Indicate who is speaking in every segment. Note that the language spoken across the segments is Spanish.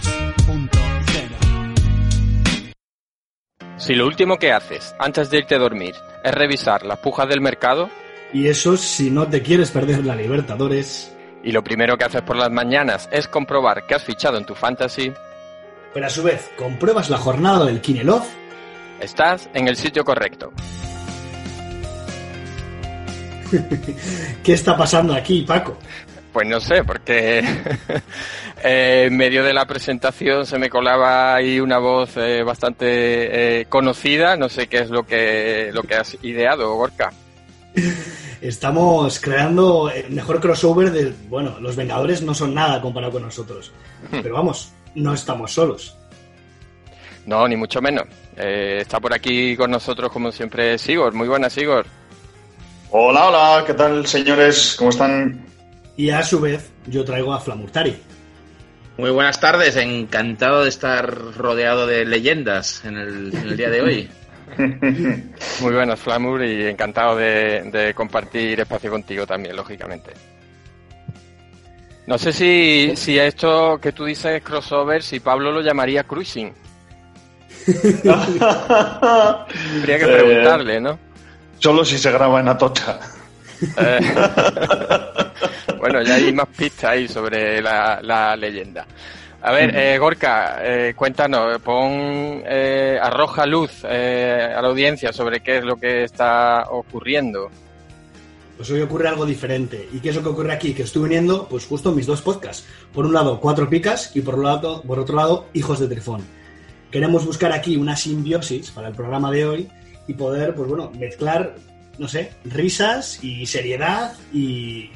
Speaker 1: 3.0.
Speaker 2: Si lo último que haces antes de irte a dormir es revisar las pujas del mercado,
Speaker 3: y eso si no te quieres perder la Libertadores,
Speaker 2: y lo primero que haces por las mañanas es comprobar que has fichado en tu fantasy,
Speaker 3: pero a su vez compruebas la jornada del Kinelov,
Speaker 2: estás en el sitio correcto.
Speaker 3: ¿Qué está pasando aquí, Paco?
Speaker 2: Pues no sé, porque eh, en medio de la presentación se me colaba ahí una voz eh, bastante eh, conocida. No sé qué es lo que, lo que has ideado, Gorka.
Speaker 3: Estamos creando el mejor crossover de. Bueno, los Vengadores no son nada comparado con nosotros. Hmm. Pero vamos, no estamos solos.
Speaker 2: No, ni mucho menos. está por aquí con nosotros, como siempre, Sigor. Muy buenas, Sigor.
Speaker 4: Hola, hola, ¿qué tal, señores? ¿Cómo están?
Speaker 3: Y a su vez, yo traigo a Flamurtari.
Speaker 5: Muy buenas tardes, encantado de estar rodeado de leyendas en el, día de hoy.
Speaker 2: Muy buenas, Flamur, y encantado de, compartir espacio contigo también, lógicamente. No sé si, si a esto que tú dices crossover, si Pablo lo llamaría cruising. Habría que preguntarle, ¿no?
Speaker 4: Solo si se graba en Atocha. Eh.
Speaker 2: bueno, ya hay más pistas ahí sobre la, leyenda. A ver, eh, Gorka, eh, cuéntanos, pon, arroja luz a la audiencia sobre qué es lo que está ocurriendo.
Speaker 3: Pues hoy ocurre algo diferente. ¿Y qué es lo que ocurre aquí? Que estoy uniendo, pues justo mis dos podcasts. Por un lado, Cuatro Picas y por, lado, por otro lado, Hijos de Trifón. Queremos buscar aquí una simbiosis para el programa de hoy y poder, pues bueno, mezclar no sé, risas y seriedad y,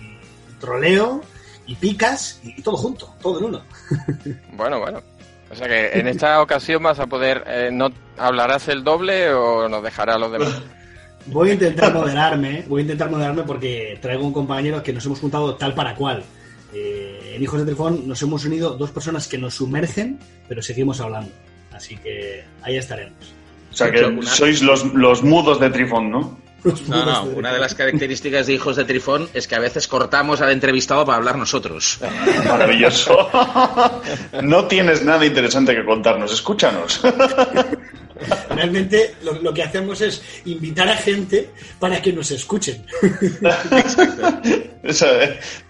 Speaker 3: troleo y picas y, todo junto, todo en uno.
Speaker 2: Bueno, bueno. O sea que en esta ocasión vas a poder, eh, ¿no hablarás el doble o nos dejará los demás?
Speaker 3: Voy a intentar moderarme, voy a intentar moderarme porque traigo un compañero que nos hemos juntado tal para cual. Eh, en Hijos de Trifón nos hemos unido dos personas que nos sumergen, pero seguimos hablando. Así que ahí estaremos.
Speaker 4: O sea que sois los, los mudos de Trifón, ¿no?
Speaker 5: No, no, una de las características de Hijos de Trifón es que a veces cortamos al entrevistado para hablar nosotros.
Speaker 4: Maravilloso. No tienes nada interesante que contarnos, escúchanos.
Speaker 3: Realmente lo, que hacemos es invitar a gente para que nos escuchen.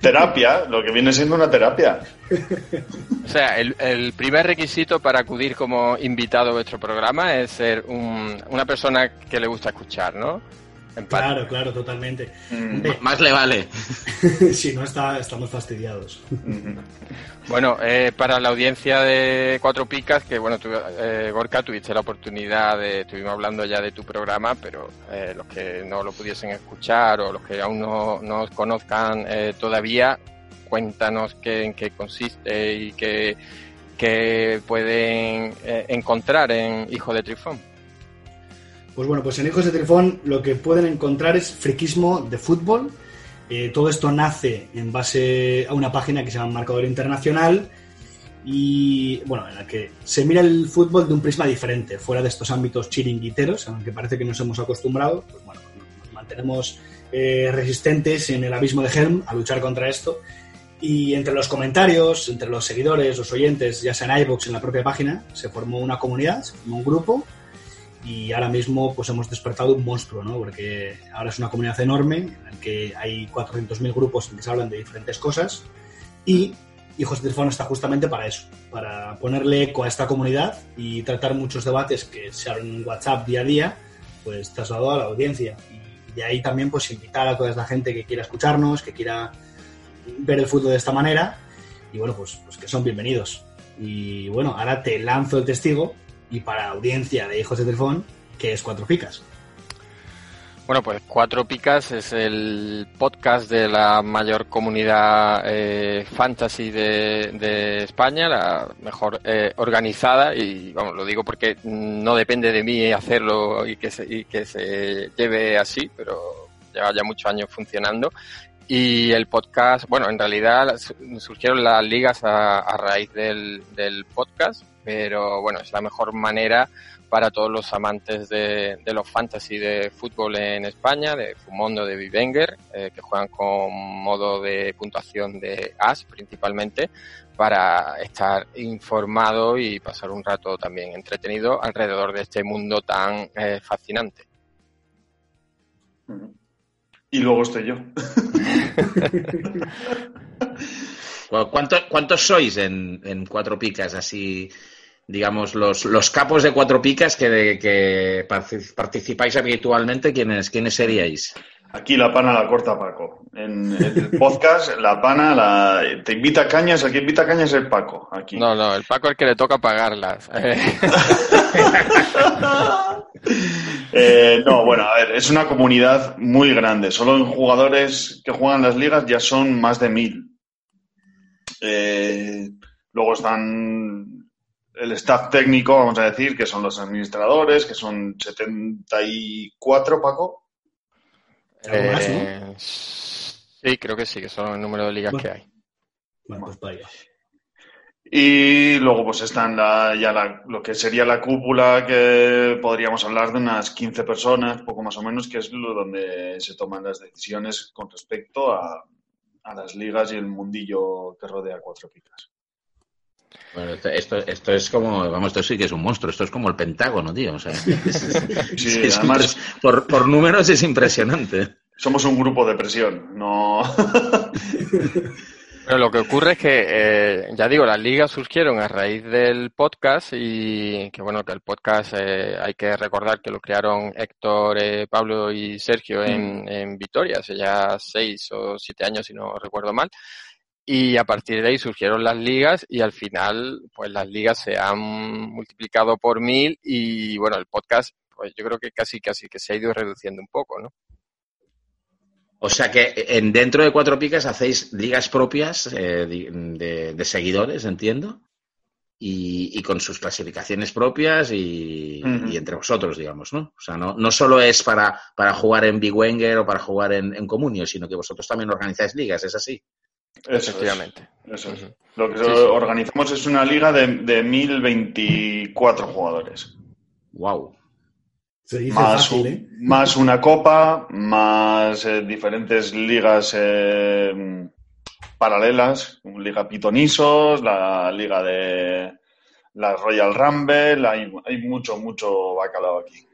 Speaker 4: terapia, lo que viene siendo una terapia.
Speaker 2: O sea, el, primer requisito para acudir como invitado a vuestro programa es ser una persona que le gusta escuchar, ¿no?
Speaker 3: Claro, claro, totalmente.
Speaker 5: Mm. Más le vale.
Speaker 3: si no, está, estamos fastidiados.
Speaker 2: bueno, eh, para la audiencia de Cuatro Picas, que bueno, eh, Gorka, tuviste la oportunidad de, estuvimos hablando ya de tu programa, pero eh, los que no lo pudiesen escuchar o los que aún no, no os conozcan todavía, cuéntanos qué, en qué consiste y qué, qué pueden encontrar en Hijo de Trifón.
Speaker 3: Pues bueno, pues en Hijos de Trifón lo que pueden encontrar es friquismo de fútbol. Eh, todo esto nace en base a una página que se llama Marcador Internacional y bueno, en la que se mira el fútbol de un prisma diferente, fuera de estos ámbitos chiringuiteros, aunque parece que nos hemos acostumbrado, pues bueno, nos mantenemos eh, resistentes en el abismo de Helm a luchar contra esto. Y entre los comentarios, entre los seguidores, los oyentes, ya sea en iVoox, en la propia página, se formó una comunidad, se formó un grupo y ahora mismo pues hemos despertado un monstruo, ¿no? Porque ahora es una comunidad enorme en la que hay 400.000 grupos en que se hablan de diferentes cosas y Hijos de Trifón está justamente para eso, para ponerle eco a esta comunidad y tratar muchos debates que se hablan en WhatsApp día a día, pues trasladado a la audiencia. Y de ahí también pues invitar a toda esta gente que quiera escucharnos, que quiera ver el fútbol de esta manera y bueno, pues, pues que son bienvenidos. Y bueno, ahora te lanzo el testigo y para audiencia de Hijos de Telefón, que es Cuatro Picas.
Speaker 2: Bueno, pues Cuatro Picas es el podcast de la mayor comunidad eh, fantasy de, España, la mejor eh, organizada y vamos, lo digo porque no depende de mí hacerlo y que se, y que se lleve así, pero lleva ya muchos años funcionando. Y el podcast, bueno, en realidad surgieron las ligas a, a raíz del, del podcast, pero bueno, es la mejor manera para todos los amantes de, los fantasy de fútbol en España, de Fumondo, de Vivenger, eh, que juegan con modo de puntuación de As principalmente, para estar informado y pasar un rato también entretenido alrededor de este mundo tan eh, fascinante.
Speaker 4: Y luego estoy yo.
Speaker 5: ¿Cuántos, sois en, en Cuatro Picas así? digamos, los, los capos de cuatro picas que, que participáis habitualmente, ¿quiénes, ¿quiénes seríais?
Speaker 4: Aquí la pana la corta Paco. En el podcast, la pana la, te invita a cañas, el que invita a cañas es el Paco. Aquí.
Speaker 2: No, no, el Paco es el que le toca pagarlas.
Speaker 4: Eh, no, bueno, a ver, es una comunidad muy grande. Solo en jugadores que juegan las ligas ya son más de mil. Eh, luego están el staff técnico, vamos a decir, que son los administradores, que son 74, Paco.
Speaker 2: Eh, sí, creo que sí, que son el número de ligas que hay.
Speaker 3: Bueno, pues vaya.
Speaker 4: Y luego pues están ya lo que sería la cúpula, que podríamos hablar de unas 15 personas, poco más o menos, que es lo donde se toman las decisiones con respecto a, a las ligas y el mundillo que rodea Cuatro Picas.
Speaker 5: Bueno, esto, esto, es como, vamos, esto sí que es un monstruo, esto es como el Pentágono, tío. O sea,
Speaker 4: sí, además,
Speaker 5: por, por, números es impresionante.
Speaker 4: Somos un grupo de presión, no.
Speaker 2: Pero lo que ocurre es que, eh, ya digo, las ligas surgieron a raíz del podcast y que bueno, que el podcast eh, hay que recordar que lo crearon Héctor, eh, Pablo y Sergio en, en Vitoria hace ya seis o siete años, si no recuerdo mal. Y a partir de ahí surgieron las ligas y al final, pues las ligas se han multiplicado por mil y bueno, el podcast, pues yo creo que casi, casi que se ha ido reduciendo un poco, ¿no?
Speaker 5: O sea que en dentro de Cuatro Picas hacéis ligas propias eh, de, seguidores, entiendo, y, con sus clasificaciones propias y, entre vosotros, digamos, ¿no? O sea, no, no solo es para, para jugar en Big Wenger o para jugar en, en Comunio, sino que vosotros también organizáis ligas, ¿es así?
Speaker 2: Efectivamente.
Speaker 4: eso es. Lo que organizamos es una liga de, de 1024 jugadores.
Speaker 5: Wow.
Speaker 4: Más, ¿eh? más una copa, más eh, diferentes ligas eh, paralelas, Liga Pitonisos, la liga de la Royal Rumble, hay, hay mucho, mucho bacalao aquí.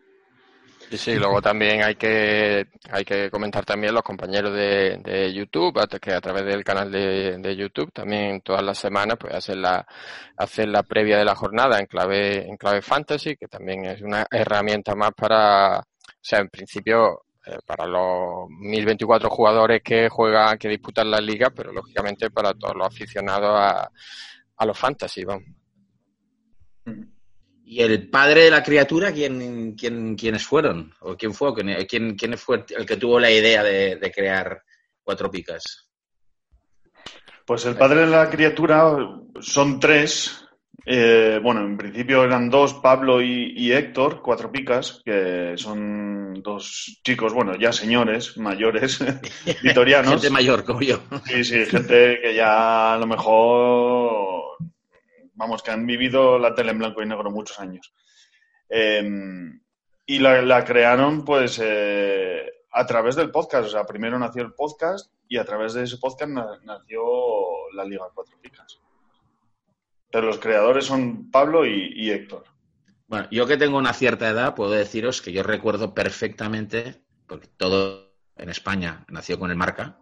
Speaker 2: Sí, sí, luego también hay que, hay que comentar también los compañeros de, de YouTube, que a través del canal de, de, YouTube también todas las semanas pues hacen la, hacen la previa de la jornada en clave, en clave fantasy, que también es una herramienta más para, o sea, en principio, eh, para los 1024 jugadores que juegan, que disputan la liga, pero lógicamente para todos los aficionados a, a los fantasy, vamos.
Speaker 5: ¿Y el padre de la criatura, quién, quién, quiénes fueron? ¿O quién fue? ¿Quién, quién fue el que tuvo la idea de, crear Cuatro Picas?
Speaker 4: Pues el padre de la criatura son tres. Eh, bueno, en principio eran dos, Pablo y, Héctor, Cuatro Picas, que son dos chicos, bueno, ya señores, mayores, vitorianos.
Speaker 5: gente mayor como yo.
Speaker 4: Sí, sí, gente que ya a lo mejor vamos, que han vivido la tele en blanco y negro muchos años. Em, y la, crearon, pues, eh, a través del podcast. O sea, primero nació el podcast y a través de ese podcast nació la Liga Cuatro Picas. Pero los creadores son Pablo y, Héctor.
Speaker 5: Bueno, yo que tengo una cierta edad, puedo deciros que yo recuerdo perfectamente, porque todo en España nació con el marca,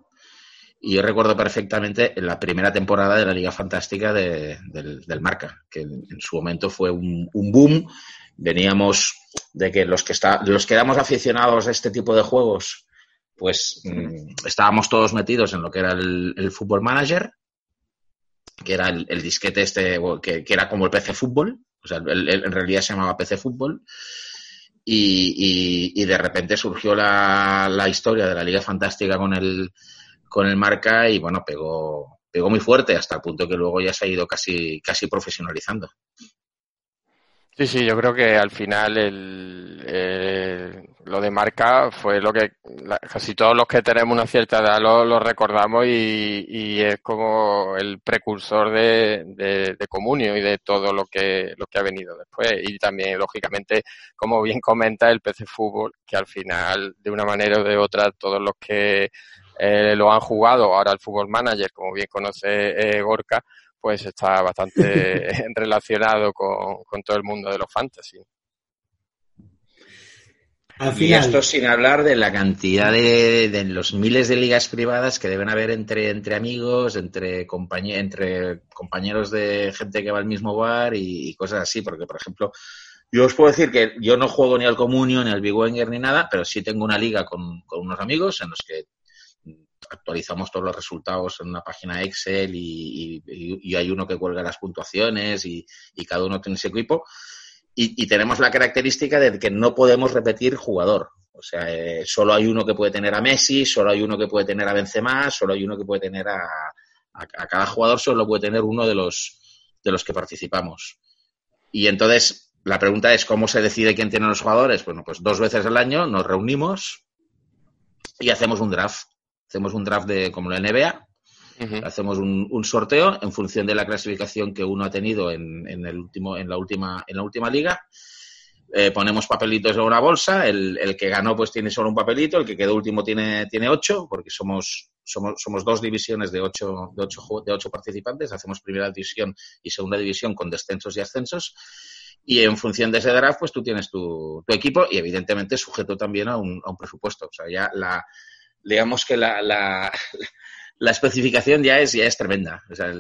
Speaker 5: y yo recuerdo perfectamente la primera temporada de la Liga Fantástica del, Marca, que en, su momento fue un, boom. Veníamos de que los que, está, los que éramos aficionados a este tipo de juegos, pues mm, estábamos todos metidos en lo que era el, Fútbol Manager, que era el, disquete este, que, era como el PC Fútbol, o sea, en realidad se llamaba PC Fútbol. y, y, de repente surgió la, la, historia de la Liga Fantástica con el, con el marca y bueno, pegó, pegó muy fuerte hasta el punto que luego ya se ha ido casi, casi profesionalizando.
Speaker 2: Sí, sí, yo creo que al final el, eh, lo de marca fue lo que casi todos los que tenemos una cierta edad lo, recordamos y, y, es como el precursor de, de, de, Comunio y de todo lo que, lo que ha venido después. Y también, lógicamente, como bien comenta el PC Fútbol, que al final, de una manera o de otra, todos los que eh, lo han jugado, ahora el Fútbol Manager, como bien conoce eh, Gorka, pues está bastante relacionado con, todo el mundo de los fantasy.
Speaker 5: Y esto sin hablar de la cantidad de, los miles de ligas privadas que deben haber entre, entre amigos, entre, entre compañeros de gente que va al mismo bar y, cosas así, porque por ejemplo, yo os puedo decir que yo no juego ni al Comunio, ni al Big Wenger, ni nada, pero sí tengo una liga con, con unos amigos en los que actualizamos todos los resultados en una página Excel y, hay uno que cuelga las puntuaciones y, cada uno tiene ese equipo. Y, tenemos la característica de que no podemos repetir jugador. O sea, eh, solo hay uno que puede tener a Messi, solo hay uno que puede tener a Benzema, solo hay uno que puede tener a, a, cada jugador, solo puede tener uno de los, de los que participamos. Y entonces, la pregunta es, ¿cómo se decide quién tiene los jugadores? Bueno, pues dos veces al año nos reunimos y hacemos un draft hacemos un draft de como la NBA, hacemos un, sorteo en función de la clasificación que uno ha tenido en, el último, en la última, en la última liga. Eh, ponemos papelitos en una bolsa, el, que ganó pues tiene solo un papelito, el que quedó último tiene, tiene ocho, porque somos, somos, somos dos divisiones de ocho, de, ocho, de ocho participantes, hacemos primera división y segunda división con descensos y ascensos y en función de ese draft, pues tú tienes tu, tu equipo y evidentemente sujeto también a un, a un, presupuesto. O sea, ya la, digamos que la, la, la especificación ya es, ya es tremenda. O sea,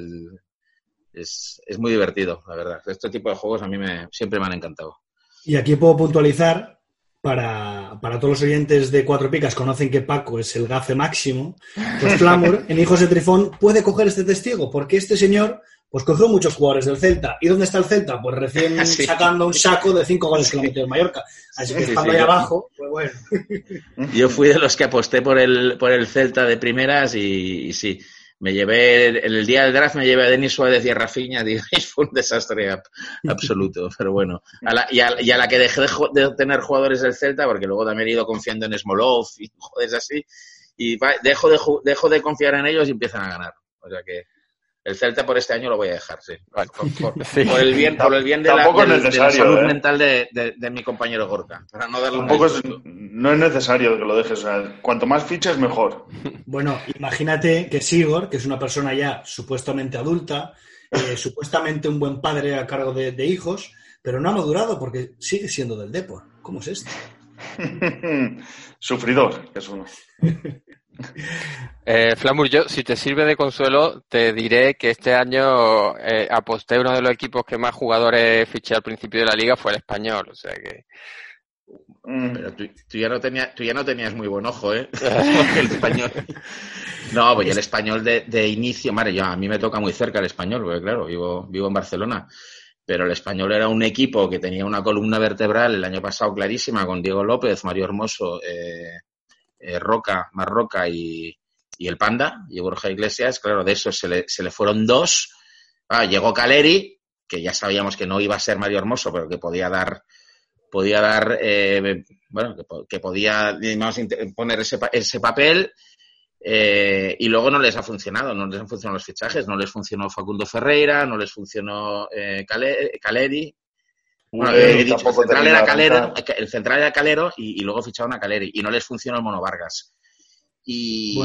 Speaker 5: es, es, muy divertido, la verdad. Este tipo de juegos a mí me, siempre me han encantado.
Speaker 3: Y aquí puedo puntualizar para, para, todos los oyentes de Cuatro Picas conocen que Paco es el gafe máximo, pues Flamur en Hijos de Trifón puede coger este testigo, porque este señor pues cogió muchos jugadores del Celta. ¿Y dónde está el Celta? Pues recién sacando un saco de cinco goles que lo metió en Mallorca. Así que estando ahí abajo, pues bueno.
Speaker 5: Yo fui de los que aposté por el, por el Celta de primeras y, sí, me llevé, en el día del draft me llevé a Denis Suárez y a Rafinha, fue un desastre absoluto, pero bueno. y, a, la que dejé de, tener jugadores del Celta, porque luego también he ido confiando en Smolov y joder así, y dejo de, dejo de confiar en ellos y empiezan a ganar. O sea que el Celta por este año lo voy a dejar, sí. Por, el bien, por el bien de, la, salud ¿eh? mental de, mi compañero Gorka. Para no darle
Speaker 4: Tampoco es, no es necesario que lo dejes. cuanto más fichas, mejor.
Speaker 3: Bueno, imagínate que Sigor, que es una persona ya supuestamente adulta, eh, supuestamente un buen padre a cargo de, hijos, pero no ha madurado porque sigue siendo del Depor. ¿Cómo es esto?
Speaker 4: Sufridor, es uno.
Speaker 2: Eh, Flamur, yo, si te sirve de consuelo, te diré que este año eh, aposté uno de los equipos que más jugadores fiché al principio de la liga fue el español, o sea que.
Speaker 5: Mm. Pero tú, ya no tenías, tú ya no tenías muy buen ojo, ¿eh? el español. No, pues el español de, inicio, madre, yo, a mí me toca muy cerca el español, porque claro, vivo, vivo en Barcelona. Pero el español era un equipo que tenía una columna vertebral el año pasado clarísima con Diego López, Mario Hermoso, eh, eh, Roca, Marroca y, y el Panda, y Borja Iglesias, claro, de eso se le, se le fueron dos. Ah, llegó Caleri, que ya sabíamos que no iba a ser Mario Hermoso, pero que podía dar, podía dar, eh, bueno, que, podía poner ese, ese papel. Eh, y luego no les ha funcionado, no les han funcionado los fichajes, no les funcionó Facundo Ferreira, no les funcionó Caleri, el, central era Calero, el central era Calero y, luego ficharon a Caleri y no les funcionó el Mono Vargas. Y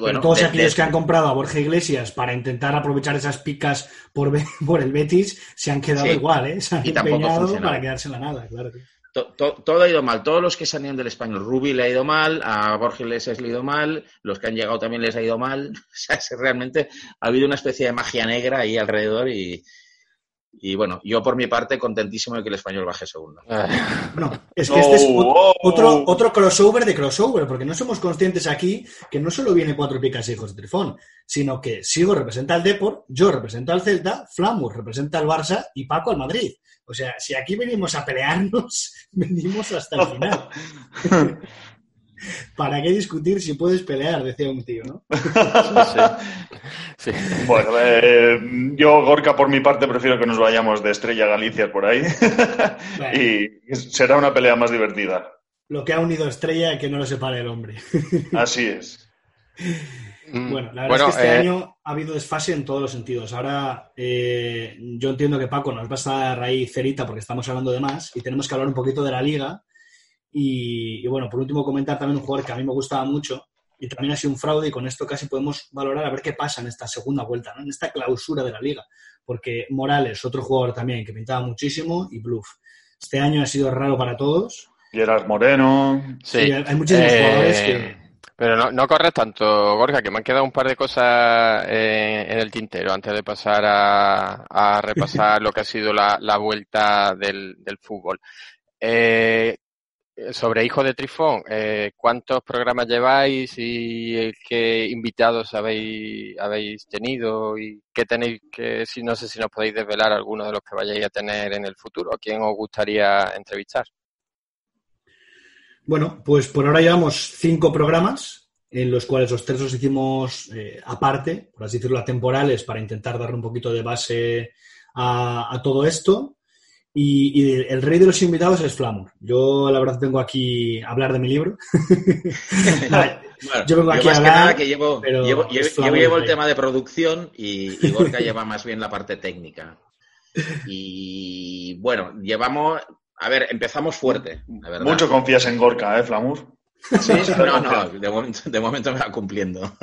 Speaker 3: bueno, todos aquellos que han comprado a Borja Iglesias para intentar aprovechar esas picas por, por el Betis se han quedado igual, ¿eh? Se han y empeñado para quedarse en la nada, claro.
Speaker 5: Todo, ha ido mal. Todos los que se han ido del español, Rubi le ha ido mal, a Borja Iglesias le ha ido mal, los que han llegado también les ha ido mal. O sea, realmente ha habido una especie de magia negra ahí alrededor y, Y bueno, yo por mi parte contentísimo de que el español baje segundo.
Speaker 3: No, es que este es
Speaker 4: Oh,
Speaker 3: otro,
Speaker 4: oh.
Speaker 3: otro crossover de crossover, porque no somos conscientes aquí que no solo viene cuatro picas y hijos de Trifón, sino que Sigo representa al Depor, yo represento al Celta, Flamus representa al Barça y Paco al Madrid. O sea, si aquí venimos a pelearnos, venimos hasta el final. ¿Para qué discutir si puedes pelear? Decía un tío, ¿no?
Speaker 2: Sí.
Speaker 4: Bueno, eh, yo, Gorka, por mi parte, prefiero que nos vayamos de Estrella Galicia por ahí.
Speaker 3: Bueno.
Speaker 4: y será una pelea más divertida.
Speaker 3: Lo que ha unido Estrella que no lo separe el hombre.
Speaker 4: Así es.
Speaker 2: Mm,
Speaker 3: Bueno, la verdad es que este
Speaker 2: eh,
Speaker 3: año ha habido desfase en todos los sentidos. Ahora eh, yo entiendo que Paco nos va a estar ahí cerita porque estamos hablando de más y tenemos que hablar un poquito de la liga. Y, y bueno, por último comentar también un jugador que a mí me gustaba mucho y también ha sido un fraude y con esto casi podemos valorar a ver qué pasa en esta segunda vuelta, ¿no? en esta clausura de la liga. Porque Morales, otro jugador también que pintaba muchísimo y Bluff. Este año ha sido raro para todos.
Speaker 4: Gerard Moreno.
Speaker 2: Sí.
Speaker 3: Sí, hay muchísimos jugadores que-
Speaker 2: Pero no, no corres tanto, Gorka, que me han quedado un par de cosas eh, en el tintero antes de pasar a, a repasar lo que ha sido la, la vuelta del, del fútbol. Eh, sobre Hijo de Trifón, eh, ¿cuántos programas lleváis y eh, qué invitados habéis, habéis tenido y qué tenéis que, si no sé si nos podéis desvelar algunos de los que vayáis a tener en el futuro? ¿A quién os gustaría entrevistar?
Speaker 3: Bueno, pues por ahora llevamos cinco programas, en los cuales los tres los hicimos eh, aparte, por así decirlo, atemporales, para intentar darle un poquito de base a todo esto. Y, y el rey de los invitados es Flamur. Yo, la verdad, vengo aquí a hablar de mi libro.
Speaker 5: Bueno,
Speaker 3: Yo vengo aquí
Speaker 5: más
Speaker 3: a
Speaker 5: que
Speaker 3: hablar,
Speaker 5: nada que llevo,
Speaker 3: pero
Speaker 5: llevo, yo llevo el tema de producción y, y Gorka lleva más bien la parte técnica. Y bueno, llevamos, a ver, empezamos fuerte, la verdad.
Speaker 4: Mucho confías en Gorka, ¿eh, Flamur?
Speaker 5: Sí, no, no, de momento, de momento me va cumpliendo.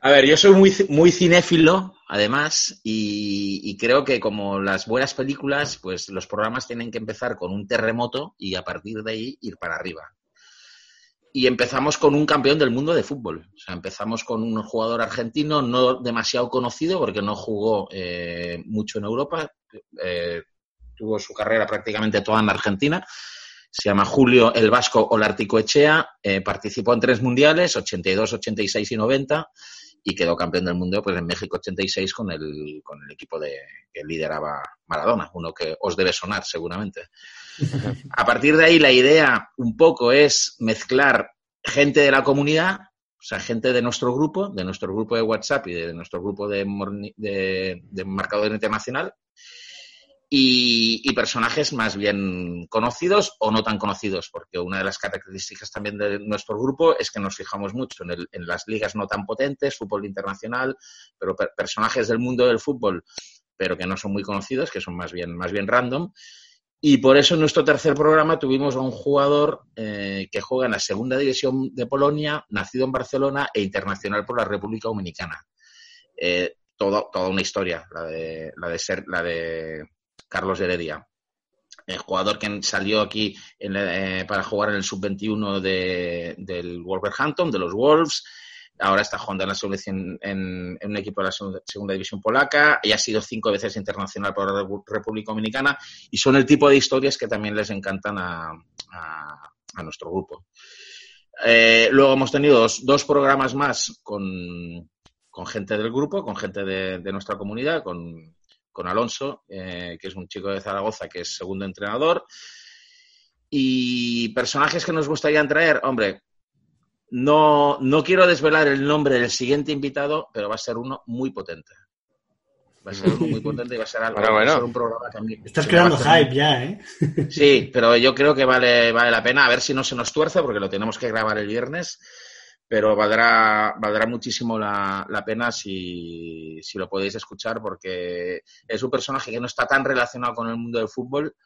Speaker 5: A ver, yo soy muy, muy cinéfilo, además, y, y creo que como las buenas películas, pues los programas tienen que empezar con un terremoto y a partir de ahí ir para arriba. Y empezamos con un campeón del mundo de fútbol. O sea, empezamos con un jugador argentino no demasiado conocido porque no jugó eh, mucho en Europa. Eh, tuvo su carrera prácticamente toda en Argentina. Se llama Julio el Vasco Olarticoechea. Eh, participó en tres mundiales, 82, 86 y 90. Y quedó campeón del mundo pues, en México 86 con el, con el equipo de, que lideraba Maradona, uno que os debe sonar seguramente. A partir de ahí, la idea un poco es mezclar gente de la comunidad, o sea, gente de nuestro grupo, de nuestro grupo de WhatsApp y de nuestro grupo de, de, de marcador internacional, y, personajes más bien conocidos o no tan conocidos, porque una de las características también de nuestro grupo es que nos fijamos mucho en, el- en las ligas no tan potentes, fútbol internacional, pero per- personajes del mundo del fútbol, pero que no son muy conocidos, que son más bien, más bien random. Y por eso en nuestro tercer programa tuvimos a un jugador eh, que juega en la segunda división de Polonia, nacido en Barcelona e internacional por la República Dominicana. Eh, toda una historia, la de, la de ser, la de Carlos Heredia. El jugador que salió aquí en, eh, para jugar en el sub-21 de, del Wolverhampton, de los Wolves. Ahora está jugando en la selección en, un equipo de la segunda, división polaca y ha sido cinco veces internacional por la República Dominicana y son el tipo de historias que también les encantan a, nuestro grupo. Eh, luego hemos tenido dos, programas más con, gente del grupo, con gente de nuestra comunidad, con, con Alonso, eh, que es un chico de Zaragoza que es segundo entrenador. Y personajes que nos gustaría traer, hombre, no, no quiero desvelar el nombre del siguiente invitado, pero va a ser uno muy potente. Va a ser uno muy potente y va a ser, algo,
Speaker 2: Bueno,
Speaker 5: va a ser un programa mí-
Speaker 3: Estás creando hype ya, ¿eh?
Speaker 5: Sí, pero yo creo que vale, vale la pena. A ver si no se nos tuerce, porque lo tenemos que grabar el viernes. Pero valdrá, valdrá muchísimo la, la pena si, si lo podéis escuchar, porque es un personaje que no está tan relacionado con el mundo del fútbol,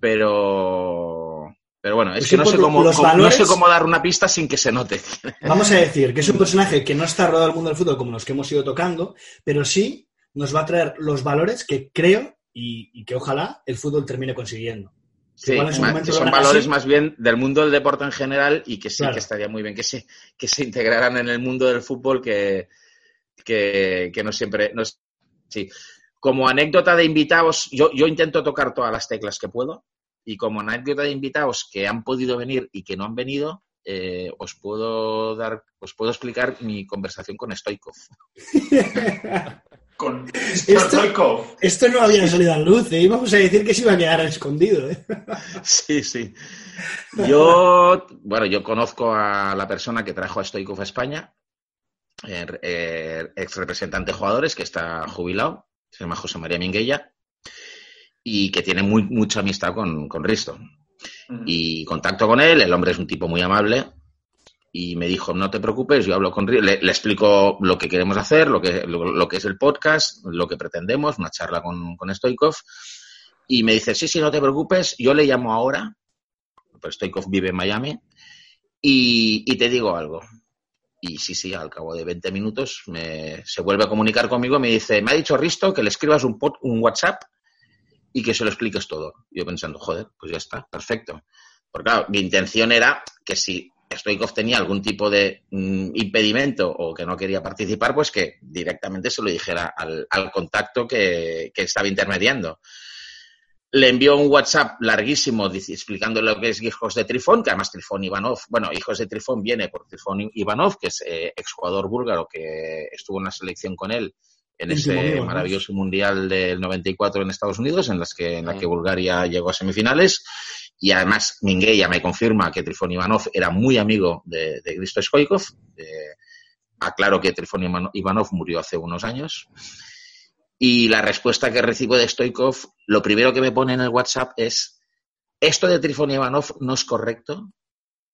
Speaker 5: pero. Pero bueno, es que no sé, cómo, no sé cómo dar una pista sin que se note.
Speaker 3: Vamos a decir que es un personaje que no está rodado al mundo del fútbol como los que hemos ido tocando, pero sí nos va a traer los valores que creo y, y que ojalá el fútbol termine consiguiendo.
Speaker 5: Sí, que son valores
Speaker 3: así.
Speaker 5: más bien del mundo del deporte en general y que sí
Speaker 3: Claro.
Speaker 5: que estaría muy bien que se, que se integraran en el mundo del fútbol que, que, que no siempre... No, sí. como anécdota de invitados, yo, yo intento tocar todas las teclas que puedo y como anécdota de invitados que han podido venir y que no han venido, eh, os puedo dar, os puedo explicar mi conversación con Stoikov.
Speaker 4: Con
Speaker 3: Esto-. Esto no había salido a luz, ¿eh? íbamos a decir que se iba a quedar escondido. ¿eh?
Speaker 5: Sí, sí. Yo, bueno, yo conozco a la persona que trajo a Stoikov a España, ex representante de jugadores que está jubilado, se llama José María Minguella, y que tiene muy, mucha amistad con, con Risto. Y contacto con él, el hombre es un tipo muy amable, y me dijo, no te preocupes, yo hablo con Risto, le, explico lo que queremos hacer, lo que, lo, que es el podcast, lo que pretendemos, una charla con, con Stoikov, y me dice, sí, sí, no te preocupes, yo le llamo ahora, pero Stoikov vive en Miami, y, y te digo algo. Y sí, sí, al cabo de 20 minutos me, se vuelve a comunicar conmigo y me dice, me ha dicho Risto que le escribas un, un WhatsApp y que se lo expliques todo. Yo pensando, joder, pues ya está, perfecto. Porque claro, mi intención era que si Stoikov tenía algún tipo de mm, impedimento o que no quería participar, pues que directamente se lo dijera al, al contacto que, que estaba intermediando le envió un WhatsApp larguísimo explicando lo que es Hijos de Trifón, que además Trifón Ivanov, bueno, Hijos de Trifón viene por Trifón Ivanov, que es eh, exjugador búlgaro que estuvo en la selección con él en
Speaker 3: ¿no?
Speaker 5: maravilloso mundial del 94 en Estados Unidos, en las que en la que Bulgaria llegó a semifinales. Y además Mingueya me confirma que Trifón Ivanov era muy amigo de, de Cristo Stoikov. Eh, aclaro que Trifón Ivan- Ivanov murió hace unos años. Y la respuesta que recibo de Stoikov, lo primero que me pone en el WhatsApp es, esto de Trifón Ivanov no es correcto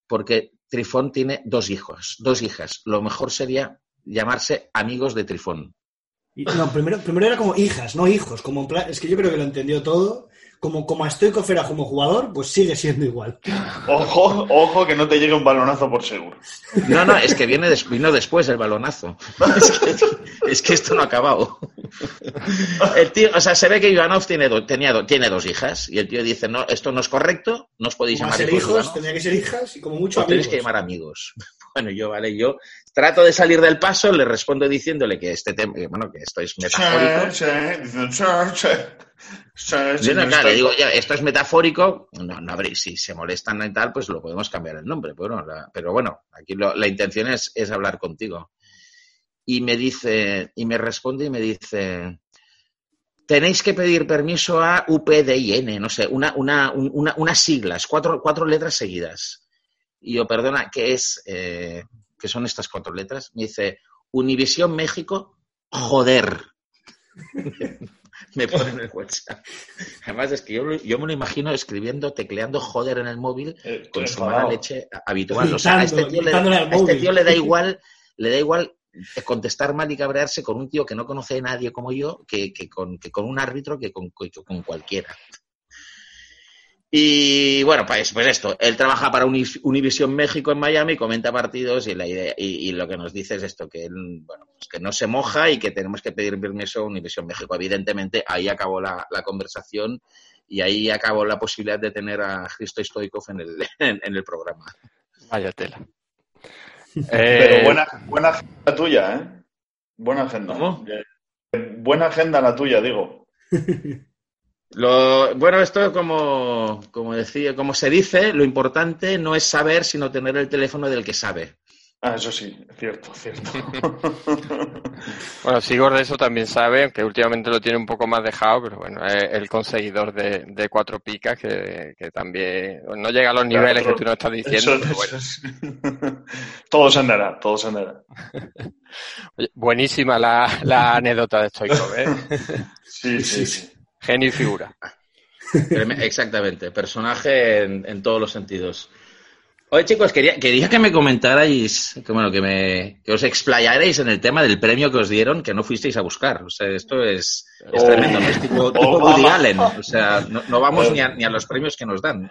Speaker 5: porque Trifón tiene dos hijos, dos hijas. Lo mejor sería llamarse amigos de Trifón.
Speaker 3: No, primero, primero era como hijas, no hijos. Como plan- es que yo creo que lo entendió todo. Como, como a Stoikov era como jugador, pues sigue siendo igual.
Speaker 4: Ojo, ojo que no te llegue un balonazo por seguro.
Speaker 5: No, no, es que viene des- vino después el balonazo. Es que, es que esto no ha acabado. El tío, o sea, se ve que Ivanov tiene, do- tenía do- tiene dos hijas y el tío dice, no, esto no es correcto, no os podéis
Speaker 3: Como
Speaker 5: llamar
Speaker 3: ser
Speaker 5: hijos,
Speaker 3: hijos, tendría que ser hijas y como mucho
Speaker 5: tenéis
Speaker 3: amigos.
Speaker 5: que llamar amigos. Bueno, yo, vale, yo trato de salir del paso, le respondo diciéndole que este tema, bueno, que esto es metafórico.
Speaker 4: Sí, sí, dicen, sí,
Speaker 5: no, claro, digo, ya, esto es metafórico, no, no habría, si se molestan y tal, pues lo podemos cambiar el nombre, pero, bueno, la- pero bueno, aquí lo- la intención es, es hablar contigo. Y me dice, y me responde y me dice, tenéis que pedir permiso a UPDIN, no sé, una, una, un- una, unas siglas, cuatro, cuatro letras seguidas. Y yo, perdona, ¿qué es? Eh, ¿Qué son estas cuatro letras? Me dice, Univisión México, joder. me pone en el WhatsApp. Además, es que yo, yo me lo imagino escribiendo, tecleando joder en el móvil
Speaker 4: Eh,
Speaker 5: con su mala leche habitual. O sea, a este tío, le, a este tío le da igual, le da igual contestar mal y cabrearse con un tío que no conoce a nadie como yo, que, que con, que con un árbitro, que con, que con cualquiera. Y bueno, pues, pues esto, él trabaja para Uni- Univision México en Miami, comenta partidos y, la idea, y, y lo que nos dice es esto, que él, bueno, pues que no se moja y que tenemos que pedir permiso a Univision México. Evidentemente, ahí acabó la, la conversación y ahí acabó la posibilidad de tener a Cristo Stoikov en el, en, en el programa.
Speaker 2: Vaya tela.
Speaker 4: Pero
Speaker 2: Eh,
Speaker 4: buena, buena agenda tuya, ¿eh? Buena agenda.
Speaker 5: ¿Cómo?
Speaker 4: Eh, Buena agenda la tuya, digo.
Speaker 5: Lo, bueno, esto como, como decía, como se dice, lo importante no es saber, sino tener el teléfono del que sabe.
Speaker 4: Ah, eso sí, cierto, cierto.
Speaker 2: Bueno, Sigor de eso también sabe, aunque últimamente lo tiene un poco más dejado, pero bueno, es el conseguidor de, de cuatro picas que, que también no llega a los
Speaker 4: Claro,
Speaker 2: niveles que tú nos estás diciendo,
Speaker 4: Eso-
Speaker 2: pero bueno.
Speaker 4: todo se andará, todo se andará.
Speaker 2: Oye, buenísima la, la anécdota de Stoikov, ¿eh?
Speaker 4: Sí, sí, sí.
Speaker 2: Genio y figura.
Speaker 5: Exactamente, personaje en, en todos los sentidos. Oye, chicos, quería, quería que me comentarais, que, bueno, que, me, que os explayarais en el tema del premio que os dieron que no fuisteis a buscar. O sea, esto es, es
Speaker 4: Oh.
Speaker 5: tremendo, ¿no? Es tipo, tipo
Speaker 4: Oh.
Speaker 5: Woody Allen. O sea, no, no vamos ni a, ni a los premios que nos dan.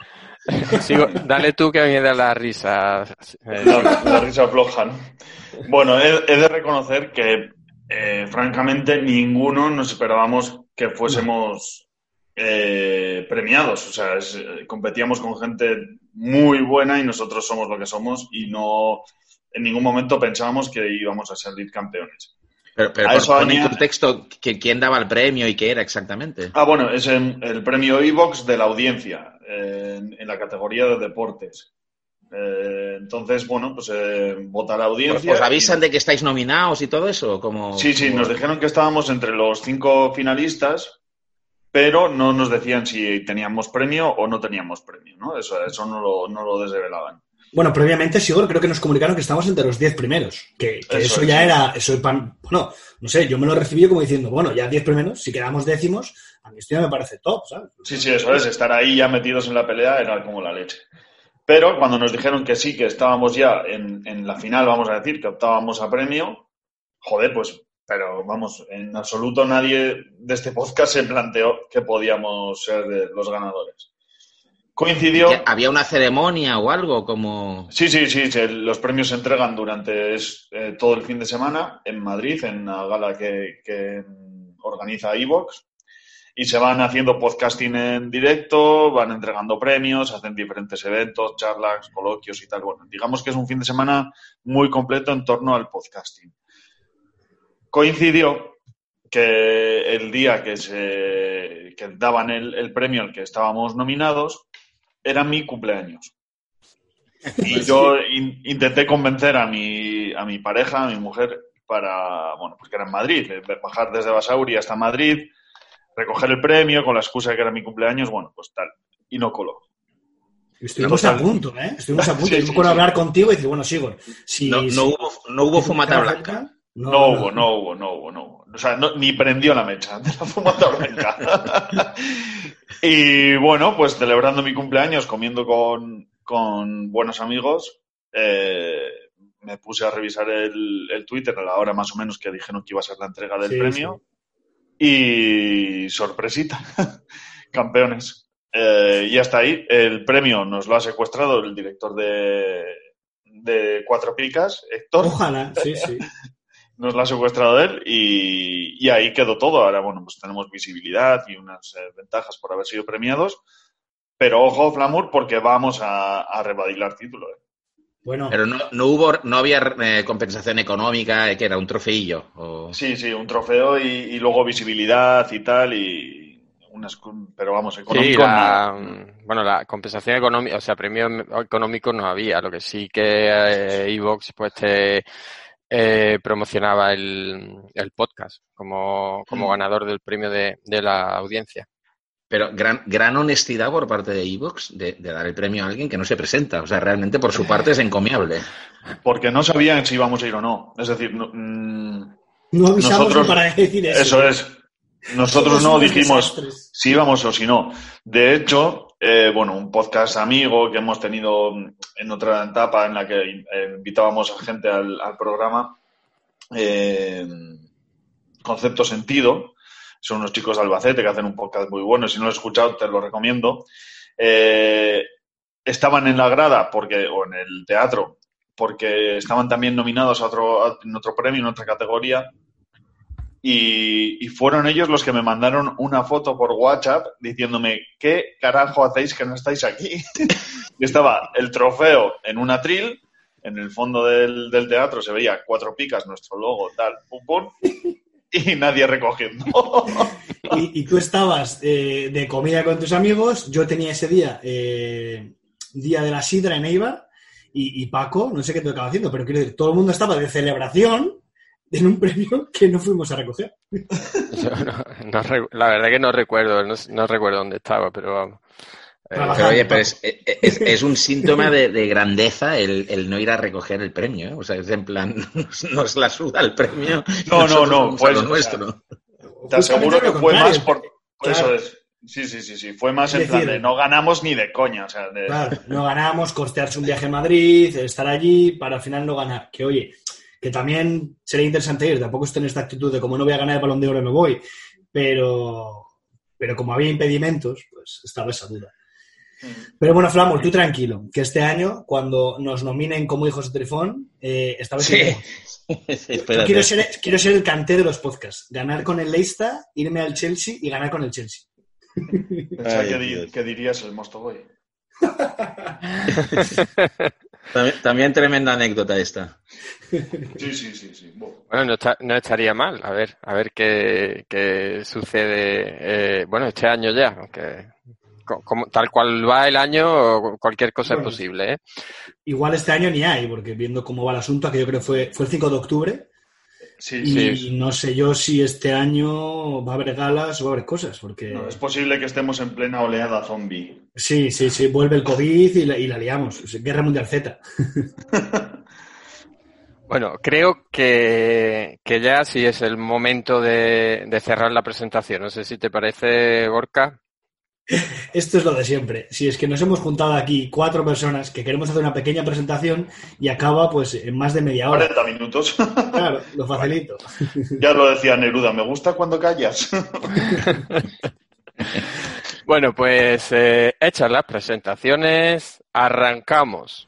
Speaker 2: Sigo- dale tú que a mí me da la risa.
Speaker 4: La, la risa floja, ¿no? Bueno, he, he de reconocer que, eh, francamente, ninguno nos esperábamos que fuésemos eh, premiados. O sea, es- eh, competíamos con gente muy buena y nosotros somos lo que somos y no en ningún momento pensábamos que íbamos a salir campeones.
Speaker 5: Pero, pero
Speaker 4: A
Speaker 5: por-
Speaker 4: eso
Speaker 5: pon en
Speaker 4: añade-
Speaker 5: contexto que- quién daba el premio y qué era exactamente.
Speaker 4: Ah, bueno, es el, el premio Evox de la audiencia eh, en, en la categoría de deportes. Eh, entonces, bueno, pues eh, vota la
Speaker 5: ¿Os,
Speaker 4: audiencia.
Speaker 5: os avisan
Speaker 4: y-
Speaker 5: de que estáis nominados y todo eso? Como,
Speaker 4: Sí, sí,
Speaker 5: como-
Speaker 4: nos dijeron que estábamos entre los cinco finalistas, pero no nos decían si teníamos premio o no teníamos premio, ¿no? Eso, eso no, lo, no lo desvelaban.
Speaker 3: Bueno, previamente, Sigor, creo que nos comunicaron que estamos entre los 10 primeros. Que, que
Speaker 4: Eso
Speaker 3: eso,
Speaker 4: es,
Speaker 3: ya
Speaker 4: sí.
Speaker 3: era. Eso, pan- bueno, no sé, yo me lo recibí como diciendo, bueno, ya 10 primeros, si quedamos décimos, a mí esto ya me parece top, ¿sabes?
Speaker 4: Sí, sí, eso es, estar ahí ya metidos en la pelea era como la leche. Pero cuando nos dijeron que sí, que estábamos ya en, en la final, vamos a decir, que optábamos a premio, joder, pues, pero vamos, en absoluto nadie de este podcast se planteó que podíamos ser de los ganadores. Coincidió.
Speaker 5: ¿Que ¿Había una ceremonia o algo como...?
Speaker 4: Sí, sí, sí, sí, los premios se entregan durante es, eh, todo el fin de semana en Madrid, en la gala que, que organiza Evox. Y se van haciendo podcasting en directo, van entregando premios, hacen diferentes eventos, charlas, coloquios y tal. Bueno, digamos que es un fin de semana muy completo en torno al podcasting. Coincidió que el día que se que daban el, el premio al que estábamos nominados era mi cumpleaños. Y yo in- intenté convencer a mi, a mi pareja, a mi mujer, para, bueno, pues que era en Madrid, eh, bajar desde Basauri hasta Madrid, recoger el premio con la excusa de que era mi cumpleaños, bueno, pues tal. Y no coló.
Speaker 3: Estuvimos
Speaker 4: Total.
Speaker 3: a punto, ¿eh? Estuvimos a punto.
Speaker 4: Sí,
Speaker 3: Yo me acuerdo
Speaker 4: sí.
Speaker 3: hablar contigo y decir, bueno, Sigor, si.
Speaker 5: No,
Speaker 3: si-
Speaker 5: no hubo, no hubo fumata blanca.
Speaker 4: No, hubo, no hubo, no hubo, no hubo. O sea, no- ni prendió la mecha de la fumata blanca. y bueno, pues celebrando mi cumpleaños, comiendo con, con buenos amigos, eh, me puse a revisar el, el Twitter a la hora más o menos que dijeron que iba a ser la entrega del
Speaker 3: Sí,
Speaker 4: premio. Y sorpresita, campeones. Eh, y hasta ahí, el premio nos lo ha secuestrado el director de, de Cuatro Picas, Héctor
Speaker 3: Ojalá, sí, sí.
Speaker 4: nos la ha secuestrado él y, y ahí quedó todo. Ahora, bueno, pues tenemos visibilidad y unas eh, ventajas por haber sido premiados. Pero ojo, Flamur, porque vamos a, a rebadilar título. ¿eh?
Speaker 3: Bueno,
Speaker 5: Pero no, no hubo, no había eh, compensación económica, eh, que era un trofeillo. O...
Speaker 4: Sí, sí, un trofeo y, y luego visibilidad y tal. Y unas, pero vamos,
Speaker 2: Sí,
Speaker 4: económico
Speaker 2: la,
Speaker 4: nada.
Speaker 2: mm, bueno, la compensación económica, o sea, premio económico no había. Lo que sí que eh, Evox pues te eh, promocionaba el, el podcast como, como
Speaker 4: Mm.
Speaker 2: ganador del premio de, de la audiencia.
Speaker 5: Pero gran, gran honestidad por parte de Evox de, de dar el premio a alguien que no se presenta. O sea, realmente por su parte es encomiable.
Speaker 4: Porque no sabían si íbamos a ir o no. Es decir, no, mm,
Speaker 3: no avisamos
Speaker 4: nosotros-
Speaker 3: para decir eso.
Speaker 4: eso es. Nosotros no dijimos
Speaker 3: desastres.
Speaker 4: si íbamos o si no. De hecho, eh, bueno, un podcast amigo que hemos tenido en otra etapa en la que eh, invitábamos a gente al, al programa, eh, Concepto Sentido, son unos chicos de Albacete que hacen un podcast muy bueno, si no lo has escuchado te lo recomiendo. Eh, estaban en la grada porque, o en el teatro porque estaban también nominados a otro, a- en otro premio, en otra categoría, y, y fueron ellos los que me mandaron una foto por WhatsApp diciéndome, ¿qué carajo hacéis que no estáis aquí? y estaba el trofeo en un atril, en el fondo del, del teatro se veía cuatro picas, nuestro logo, tal, pum, pum, y nadie recogiendo.
Speaker 3: Y, y tú estabas eh, de comida con tus amigos. Yo tenía ese día, eh, día de la sidra en Eibar. Y, y Paco, no sé qué te estaba haciendo, pero quiero decir, todo el mundo estaba de celebración en un premio que no fuimos a recoger.
Speaker 2: Yo no- no la verdad que no recuerdo, no, no recuerdo dónde estaba, pero vamos.
Speaker 5: Pero oye, pero es, es, es un síntoma de, de grandeza el, el no ir a recoger el premio. ¿eh? O sea, es en plan, nos, nos la suda el premio.
Speaker 4: No, no, no, pues,
Speaker 5: lo
Speaker 4: o sea,
Speaker 5: nuestro.
Speaker 4: Te aseguro que fue más por... Eso es. Sí, sí, sí, sí. Fue más
Speaker 3: Es
Speaker 4: en plan de no ganamos ni de coña. O sea, de...
Speaker 3: Claro, no ganamos, costearse un viaje a Madrid, estar allí, para al final no ganar. Que oye, que también sería interesante ir, tampoco estoy en esta actitud de como no voy a ganar el balón de oro, no voy. Pero, pero como había impedimentos, pues estaba esa duda. Pero bueno, Flamur, tú tranquilo, que este año, cuando nos nominen como hijos de Trifón, eh, esta vez
Speaker 5: Sí.
Speaker 3: quiero ser, quiero ser el canté de los podcasts. Ganar con el Leicester, irme al Chelsea y ganar con el Chelsea.
Speaker 5: Ay,
Speaker 4: que dirías el Mostogoy.
Speaker 5: También, tremenda anécdota esta.
Speaker 4: Sí, sí, sí, sí.
Speaker 2: Bueno, no, estaría mal. A ver, a ver qué, qué sucede. Eh, bueno, este año ya, aunque como, tal cual va el año, cualquier cosa es posible. ¿eh?
Speaker 3: Igual este año ni hay, porque viendo cómo va el asunto, que yo creo que fue, fue el 5 de octubre, y no sé yo si este año va a haber galas o va a haber cosas, porque...
Speaker 4: es posible que estemos en plena oleada zombie.
Speaker 3: Sí, sí, sí, vuelve el COVID y la, y la liamos. Guerra Mundial Z.
Speaker 2: bueno, creo que, ya sí es el momento de, de cerrar la presentación. No sé si te parece, Gorka.
Speaker 3: Esto es lo de siempre. Si es que nos hemos juntado aquí cuatro personas que queremos hacer una pequeña presentación y acaba pues en más de media hora.
Speaker 4: 40 minutos.
Speaker 3: Claro, lo facilito.
Speaker 4: Ya lo decía Neruda, me gusta cuando callas.
Speaker 2: Bueno, pues eh, hechas las presentaciones, arrancamos.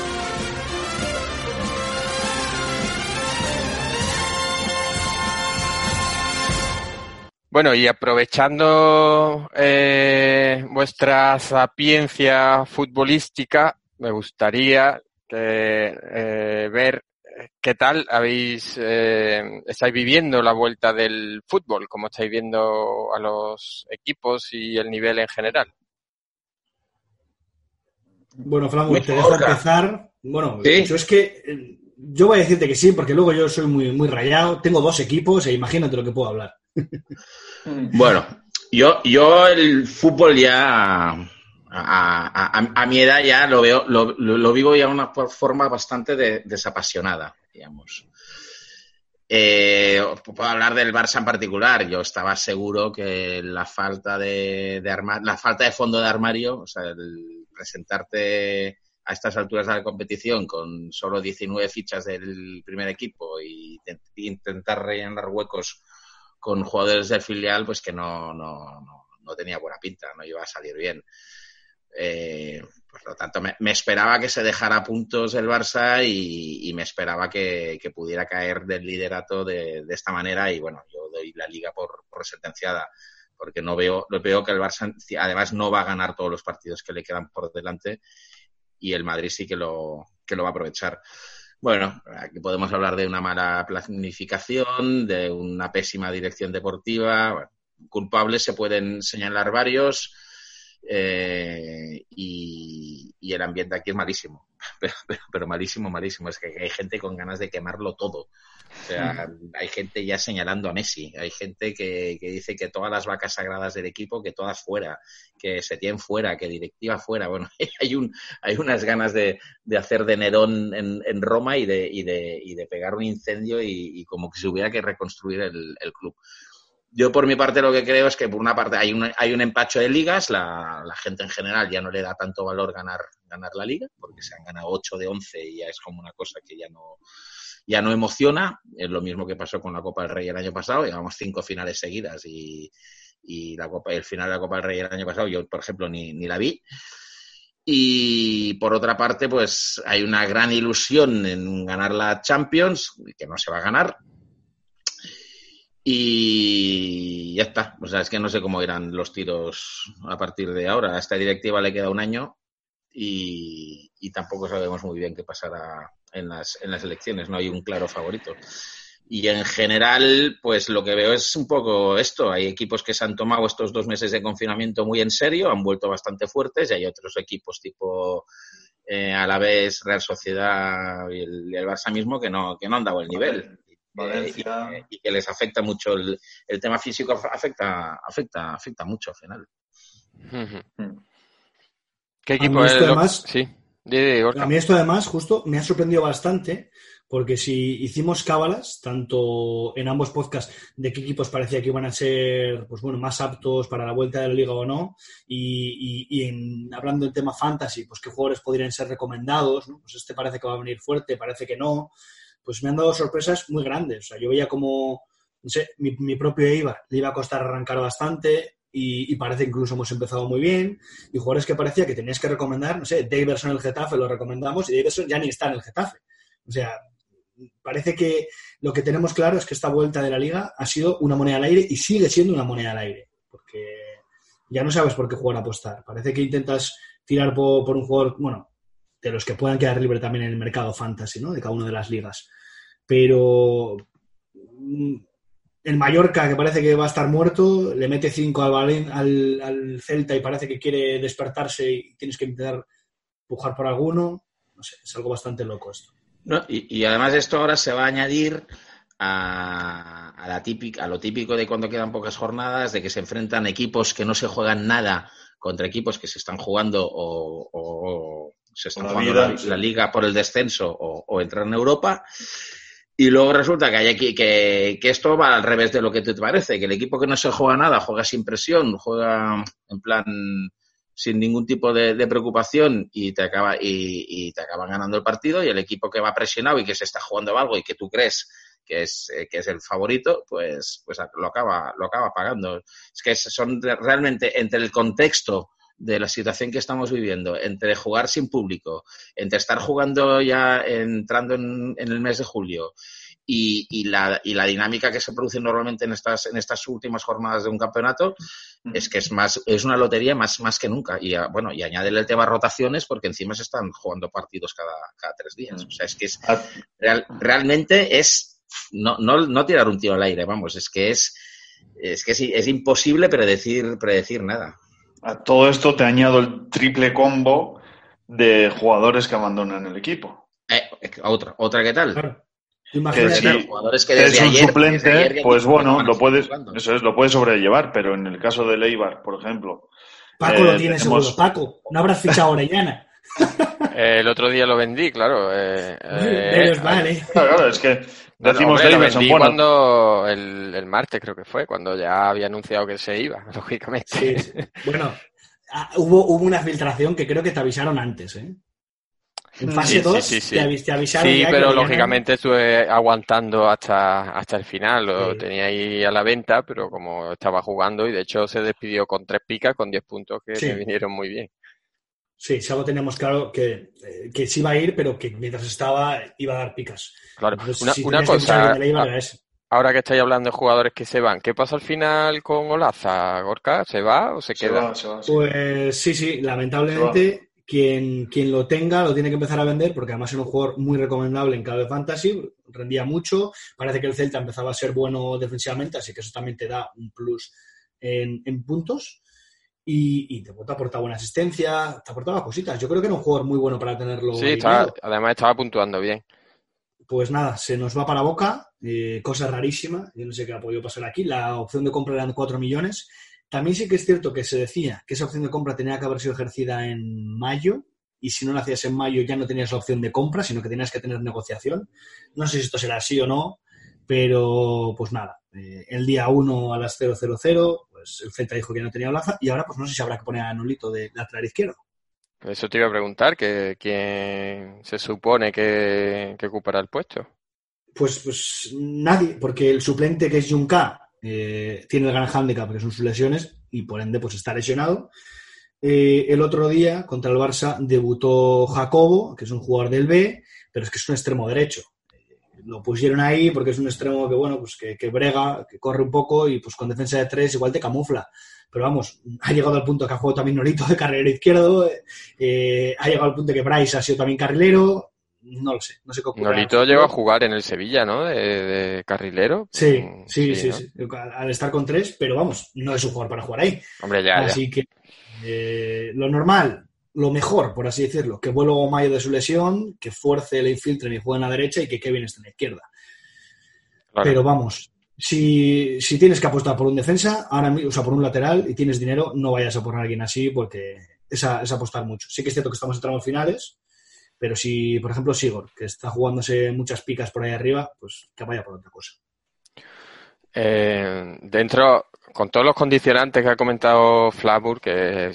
Speaker 2: Bueno, y aprovechando eh, vuestra sapiencia futbolística, me gustaría eh, ver ¿qué tal habéis eh, estáis viviendo la vuelta del fútbol? ¿Cómo estáis viendo a los equipos y el nivel en general?
Speaker 3: Bueno, Flango, te dejo empezar. Bueno, yo es que eh, yo voy a decirte que sí, porque luego yo soy muy, muy rayado. Tengo dos equipos e imagínate lo que puedo hablar.
Speaker 5: bueno, yo, yo el fútbol ya a, mi edad ya lo veo, lo, vivo ya de una forma bastante desapasionada, digamos. Eh, puedo hablar del Barça en particular. Yo estaba seguro que la falta de, la falta de fondo de armario, o sea, el presentarte a estas alturas de la competición con solo 19 fichas del primer equipo y intentar rellenar huecos con jugadores del filial, pues que no, no, no tenía buena pinta, no iba a salir bien. Eh, por lo tanto, me, esperaba que se dejara puntos el Barça y, me esperaba que, pudiera caer del liderato de, esta manera. Y bueno, yo doy la liga por, sentenciada, porque no veo, veo que el Barça además no va a ganar todos los partidos que le quedan por delante y el Madrid sí que lo, que lo va a aprovechar. Bueno, aquí podemos hablar de una mala planificación, de una pésima dirección deportiva. culpables se pueden señalar varios eh, y, el ambiente aquí es malísimo, pero, malísimo, malísimo. Es que hay gente con ganas de quemarlo todo. O sea, hay gente ya señalando a Messi, hay gente que, dice que todas las vacas sagradas del equipo, que todas fuera, que se tienen fuera, que directiva fuera. Bueno, hay, un, hay unas ganas de, hacer de Nerón en, Roma y de, y, de, y de pegar un incendio y, como que se hubiera que reconstruir el, el club yo por mi parte lo que creo es que por una parte hay un, hay un empacho de ligas, la, gente en general ya no le da tanto valor ganar, ganar la liga, porque se han ganado 8 de 11 y ya es como una cosa que ya no, ya no emociona. Es lo mismo que pasó con la Copa del Rey el año pasado, llevamos cinco finales seguidas y, y la Copa, el final de la Copa del Rey el año pasado yo, por ejemplo, ni, ni la vi. Y por otra parte, pues hay una gran ilusión en ganar la Champions, que no se va a ganar, y ya está. O sea, es que no sé cómo irán los tiros a partir de ahora. A esta directiva le queda un año y, tampoco sabemos muy bien qué pasará en las, en las elecciones. No hay un claro favorito. Y en general, pues lo que veo es un poco esto. Hay equipos que se han tomado estos dos meses de confinamiento muy en serio, han vuelto bastante fuertes y hay otros equipos tipo eh, vez Real Sociedad y el, el, Barça mismo que no, que no han dado el nivel.
Speaker 4: Valencia.
Speaker 5: y, que les afecta mucho el, tema físico afecta afecta afecta mucho al final
Speaker 2: Ujú. ¿Qué
Speaker 3: A
Speaker 2: equipo
Speaker 3: mí
Speaker 2: es?
Speaker 3: además-
Speaker 2: Sí.
Speaker 3: A mí esto además, justo, me ha sorprendido bastante, porque si hicimos cábalas, tanto en ambos podcasts, de qué equipos parecía que iban a ser, pues bueno, más aptos para la vuelta de la liga o no, y, y- y en, hablando del tema fantasy, pues qué jugadores podrían ser recomendados, ¿no? Pues este parece que va a venir fuerte, parece que no, pues me han dado sorpresas muy grandes. O sea, yo veía como, no sé, mi, propio Eibar le iba a costar arrancar bastante, y, y parece incluso hemos empezado muy bien, y jugadores que parecía que tenías que recomendar, no sé, Daverson el Getafe lo recomendamos y Daverson ya ni está en el Getafe. O sea, parece que lo que tenemos claro es que esta vuelta de la liga ha sido una moneda al aire y sigue siendo una moneda al aire, porque ya no sabes por qué jugar a apostar. Parece que intentas tirar por, por un jugador, bueno, de los que puedan quedar libre también en el mercado fantasy, ¿no? De cada una de las ligas. Pero mm, el Mallorca, que parece que va a estar muerto, le mete 5 al, Celta y parece que quiere despertarse y tienes que intentar pujar por alguno. No sé, es algo bastante loco esto.
Speaker 5: No, y, y además esto ahora se va a añadir a, la típica, a lo típico de cuando quedan pocas jornadas, de que se enfrentan equipos que no se juegan nada contra equipos que se están jugando o se están
Speaker 4: La
Speaker 5: jugando la, liga por el descenso o, o entrar en Europa. Y luego resulta que, hay aquí, que, que esto va al revés de lo que te parece, que el equipo que no se juega nada juega sin presión, juega en plan sin ningún tipo de, de preocupación y te acaba y, y te acaban ganando el partido y el equipo que va presionado y que se está jugando algo y que tú crees que es eh, que es el favorito pues pues lo acaba lo acaba pagando es que son realmente entre el contexto de la situación que estamos viviendo entre jugar sin público entre estar jugando ya entrando en, en el mes de julio y, y la, y la dinámica que se produce normalmente en estas, en estas últimas jornadas de un campeonato es que es más es una lotería más, más que nunca. Y ah, bueno, y añádele el tema rotaciones porque encima se están jugando partidos cada, cada tres días. O sea, es que es
Speaker 4: A-
Speaker 5: real- realmente es no, no, no tirar un tiro al aire, vamos, es que es es que es, es imposible predecir, predecir nada.
Speaker 4: A todo esto te añado el triple combo de jugadores que abandonan el equipo.
Speaker 5: Eh, otra, otra que tal.
Speaker 4: Que si
Speaker 5: jugadores que
Speaker 4: es
Speaker 5: desde
Speaker 4: un
Speaker 5: ayer-
Speaker 4: suplente,
Speaker 5: desde ayer ya
Speaker 4: pues bueno, lo puedes, eso es, lo puedes sobrellevar, pero en el caso de Leibar, por ejemplo,
Speaker 3: Paco lo
Speaker 4: eh,
Speaker 3: tiene
Speaker 4: tenemos-
Speaker 3: seguro. Paco, no habrás fichado a Orellana.
Speaker 2: Eh, el otro día lo vendí, claro. Eh, eh,
Speaker 3: Menos mal, ¿eh?
Speaker 4: Claro, es que
Speaker 2: Bueno,
Speaker 4: decimos
Speaker 2: hombre, lo
Speaker 4: Davidson,
Speaker 2: vendí
Speaker 4: bueno,
Speaker 2: cuando el, el martes creo que fue, cuando ya había anunciado que se iba, lógicamente.
Speaker 3: Sí, sí. Bueno, ah, hubo, hubo una filtración que creo que te avisaron antes, ¿eh? En fase
Speaker 2: Sí,
Speaker 3: 2
Speaker 2: sí, sí, sí.
Speaker 3: Te, te avisaron
Speaker 2: Sí,
Speaker 3: ya
Speaker 2: pero lógicamente estuve aguantando hasta, hasta el final. Lo
Speaker 3: Sí.
Speaker 2: tenía ahí a la venta, pero como estaba jugando y de hecho se despidió con tres picas, con 10 puntos que
Speaker 3: Sí.
Speaker 2: me vinieron muy bien.
Speaker 3: Sí, si algo teníamos claro que, eh, que sí iba a ir, pero que mientras estaba iba a dar picas.
Speaker 2: Claro,
Speaker 3: Entonces,
Speaker 2: una,
Speaker 3: si
Speaker 2: una
Speaker 3: tenías que fichar a
Speaker 2: cosa, ahora que estáis hablando de jugadores que se van, ¿qué pasa al final con Olaza, Gorka? ¿Se va o se
Speaker 4: se
Speaker 2: queda?
Speaker 4: va, se va, sí.
Speaker 3: Pues sí, sí, lamentablemente quien, quien lo tenga lo tiene que empezar a vender porque además era un jugador muy recomendable en cada fantasy, rendía mucho, parece que el Celta empezaba a ser bueno defensivamente, así que eso también te da un plus en, en puntos y, y te, te aporta buena asistencia, te aportaba cositas. Yo creo que era un jugador muy bueno para tenerlo.
Speaker 2: Sí, estaba- además estaba puntuando bien.
Speaker 3: Pues nada, se nos va para boca, eh, cosa rarísima, yo no sé qué ha podido pasar aquí, la opción de compra eran 4 millones. También sí que es cierto que se decía que esa opción de compra tenía que haber sido ejercida en mayo, y si no la hacías en mayo ya no tenías la opción de compra, sino que tenías que tener negociación. No sé si esto será así o no, pero pues nada, eh, el día 1 a las 000, pues el Celta dijo que no tenía plaza, y ahora pues no sé si habrá que poner a Nolito de lateral izquierdo.
Speaker 2: Eso te iba a preguntar, que quién se supone que, que ocupará el puesto.
Speaker 3: Pues, pues nadie, porque el suplente que es Junca eh, tiene el gran hándicap que son sus lesiones y por ende pues está lesionado. Eh, el otro día contra el Barça debutó Jacobo, que es un jugador del B, pero es que es un extremo derecho. Lo pusieron ahí porque es un extremo que bueno pues que, que brega, que corre un poco y pues con defensa de tres igual te camufla. Pero vamos, ha llegado al punto que ha jugado también Nolito de carrilero izquierdo, eh, ha llegado al punto que Bryce ha sido también carrilero, no lo sé, no sé qué ocurre.
Speaker 2: Nolito llegó a jugar en el Sevilla, ¿no? De, de carrilero.
Speaker 3: Sí,
Speaker 2: Mm,
Speaker 3: sí, sí,
Speaker 2: ¿no?
Speaker 3: sí. Al estar con tres, pero vamos, no es un jugador para jugar ahí.
Speaker 2: Hombre, ya, ya.
Speaker 3: Así que eh, lo normal, lo mejor, por así decirlo, que vuelva Mayo de su lesión, que fuerce, le infiltren y juegue en la derecha y que Kevin esté en la izquierda.
Speaker 2: Claro.
Speaker 3: Pero vamos, Si, si tienes que apostar por un defensa, ahora o sea, por un lateral y tienes dinero, no vayas a por alguien así porque es, a- es apostar mucho. Sí que es cierto que estamos entrando en finales, pero si, por ejemplo, Sigor, que está jugándose muchas picas por ahí arriba, pues que vaya por otra cosa.
Speaker 2: Eh, dentro, con todos los condicionantes que ha comentado Flavur, que,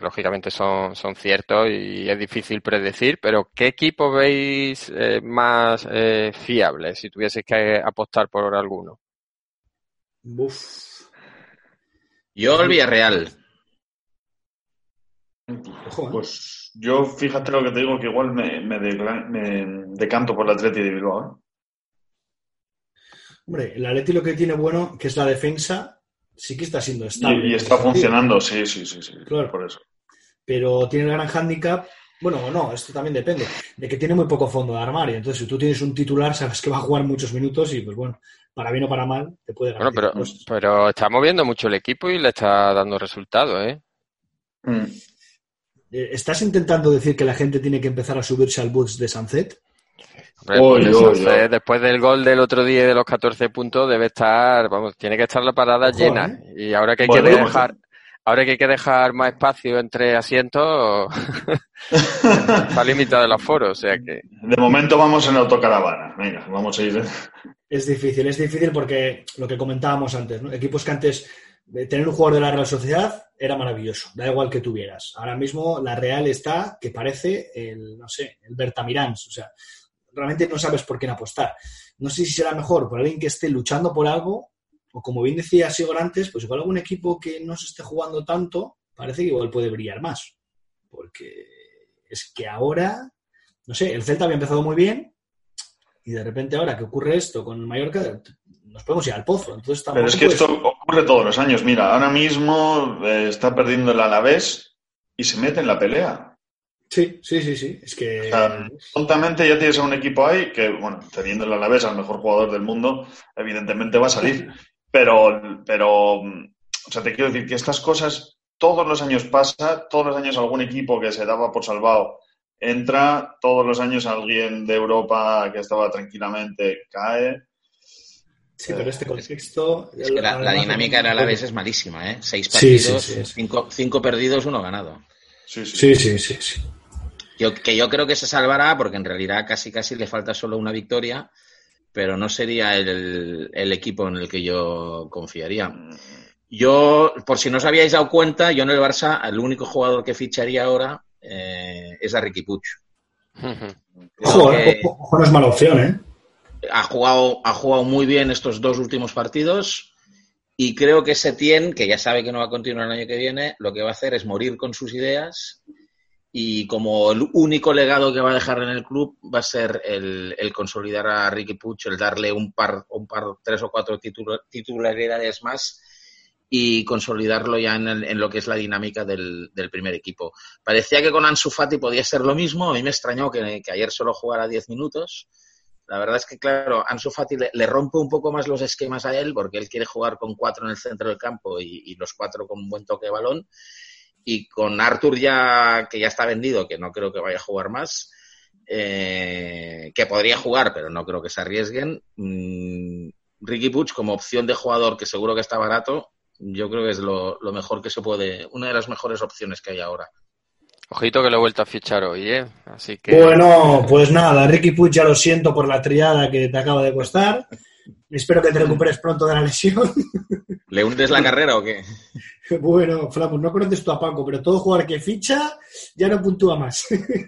Speaker 2: lógicamente son, son ciertos y es difícil predecir, pero ¿qué equipo veis eh, más eh, fiable si tuvieseis que apostar por alguno?
Speaker 3: Uf,
Speaker 5: Yo el Villarreal.
Speaker 4: Pues yo, fíjate lo que te digo, que igual me, me, decla- me decanto por la Atleti de Bilbao. ¿eh?
Speaker 3: Hombre, el Atleti lo que tiene bueno, que es la defensa, sí que está siendo estable.
Speaker 4: Y, y está funcionando, sí, sí, sí, sí,
Speaker 3: Claro.
Speaker 4: por eso.
Speaker 3: pero tiene el gran hándicap, bueno, o no, esto también depende, de que tiene muy poco fondo de armario. Entonces, si tú tienes un titular, sabes que va a jugar muchos minutos y, pues bueno, para bien o para mal, te puede
Speaker 2: Bueno,
Speaker 3: ganar.
Speaker 2: pero, pero está moviendo mucho el equipo y le está dando resultados, ¿eh?
Speaker 4: Mm.
Speaker 3: Eh, ¿Estás intentando decir que la gente tiene que empezar a subirse al bus de Sunset?
Speaker 2: Hombre,
Speaker 4: Oy,
Speaker 2: pues
Speaker 4: oy,
Speaker 2: eso,
Speaker 4: oy.
Speaker 2: eh, después del gol del otro día de los 14 puntos debe estar, vamos, tiene que estar la parada
Speaker 3: Ojo,
Speaker 2: llena.
Speaker 3: ¿eh?
Speaker 2: Y ahora que hay
Speaker 4: Bueno,
Speaker 2: que
Speaker 4: bueno.
Speaker 2: dejar, ahora que hay que dejar más espacio entre asientos, está limitado el aforo, o sea que
Speaker 4: De momento vamos en autocaravana. Venga, vamos a ir.
Speaker 3: Es difícil, es difícil porque lo que comentábamos antes, ¿no? Equipos que antes de tener un jugador de la Real Sociedad era maravilloso, da igual que tuvieras. Ahora mismo la Real está que parece el, no sé, el Bertamirans, o sea, realmente no sabes por quién apostar. No sé si será mejor por alguien que esté luchando por algo, o como bien decía Sigor antes, pues igual algún equipo que no se esté jugando tanto, parece que igual puede brillar más. Porque es que ahora, no sé, el Celta había empezado muy bien, y de repente ahora que ocurre esto con el Mallorca, nos podemos ir al pozo. Entonces
Speaker 4: Pero es que esto ocurre todos los años. Mira, ahora mismo eh, está perdiendo el Alavés y se mete en la pelea.
Speaker 3: Sí, sí, sí, sí. Es que...
Speaker 4: O sea, tontamente ya tienes a un equipo ahí que, bueno, teniendo el Alavés al mejor jugador del mundo, evidentemente va a salir. Pero, pero, o sea, te quiero decir que estas cosas todos los años pasa, todos los años algún equipo que se daba por salvado entra, todos los años alguien de Europa que estaba tranquilamente cae.
Speaker 3: Sí, pero este contexto...
Speaker 5: Es que la, la dinámica del Alavés es malísima, ¿eh? Seis
Speaker 3: Sí, sí,
Speaker 5: partidos,
Speaker 3: sí, sí.
Speaker 5: Cinco, cinco perdidos, uno ganado.
Speaker 4: Sí, sí.
Speaker 3: Sí, sí, sí, sí.
Speaker 5: Yo, que yo creo que se salvará porque en realidad casi casi le falta solo una victoria, pero no sería el, el equipo en el que yo confiaría. Yo, por si no os habíais dado cuenta, yo en el Barça, el único jugador que ficharía ahora eh, es a Ricky.
Speaker 3: Ojo,
Speaker 5: Creo
Speaker 3: eh,
Speaker 5: que
Speaker 3: ojo, no es mala opción, ¿eh?
Speaker 5: ha jugado, ha jugado muy bien estos dos últimos partidos y creo que Setién, que ya sabe que no va a continuar el año que viene, lo que va a hacer es morir con sus ideas y como el único legado que va a dejar en el club va a ser el, consolidar a Ricky Puig, el darle un par, un par, tres o cuatro titula- titularidades más y consolidarlo ya en, lo que es la dinámica del, del primer equipo. Parecía que con Ansu Fati podía ser lo mismo, a mí me extrañó que, que ayer solo jugara 10 minutos. La verdad es que, claro, Ansu Fati le, le rompe un poco más los esquemas a él porque él quiere jugar con cuatro en el centro del campo y, y los cuatro con un buen toque de balón. Y con Arthur ya, que ya está vendido, que no creo que vaya a jugar más, eh, que podría jugar, pero no creo que se arriesguen. mm, Ricky Puig como opción de jugador, que seguro que está barato, yo creo que es lo, lo mejor que se puede, una de las mejores opciones que hay ahora.
Speaker 2: Ojito que lo he vuelto a fichar hoy, ¿eh? Así que...
Speaker 3: Bueno, pues nada, Ricky Puig, ya lo siento por la triada que te acaba de costar. Espero que te recuperes pronto de la lesión.
Speaker 5: ¿Le hundes la carrera o qué?
Speaker 3: Bueno, Flamus, no conoces tú a Paco, pero todo jugador que ficha ya no puntúa más.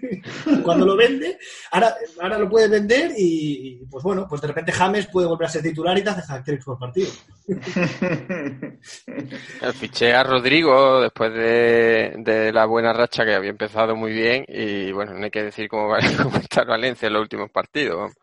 Speaker 3: Cuando lo vende, ahora, ahora lo puede vender y, y, pues bueno, pues de repente James puede volver a ser titular y te hace hat por partido.
Speaker 2: Fiché a Rodrigo después de, de la buena racha que había empezado muy bien y bueno, no hay que decir cómo va a está Valencia en los últimos partidos.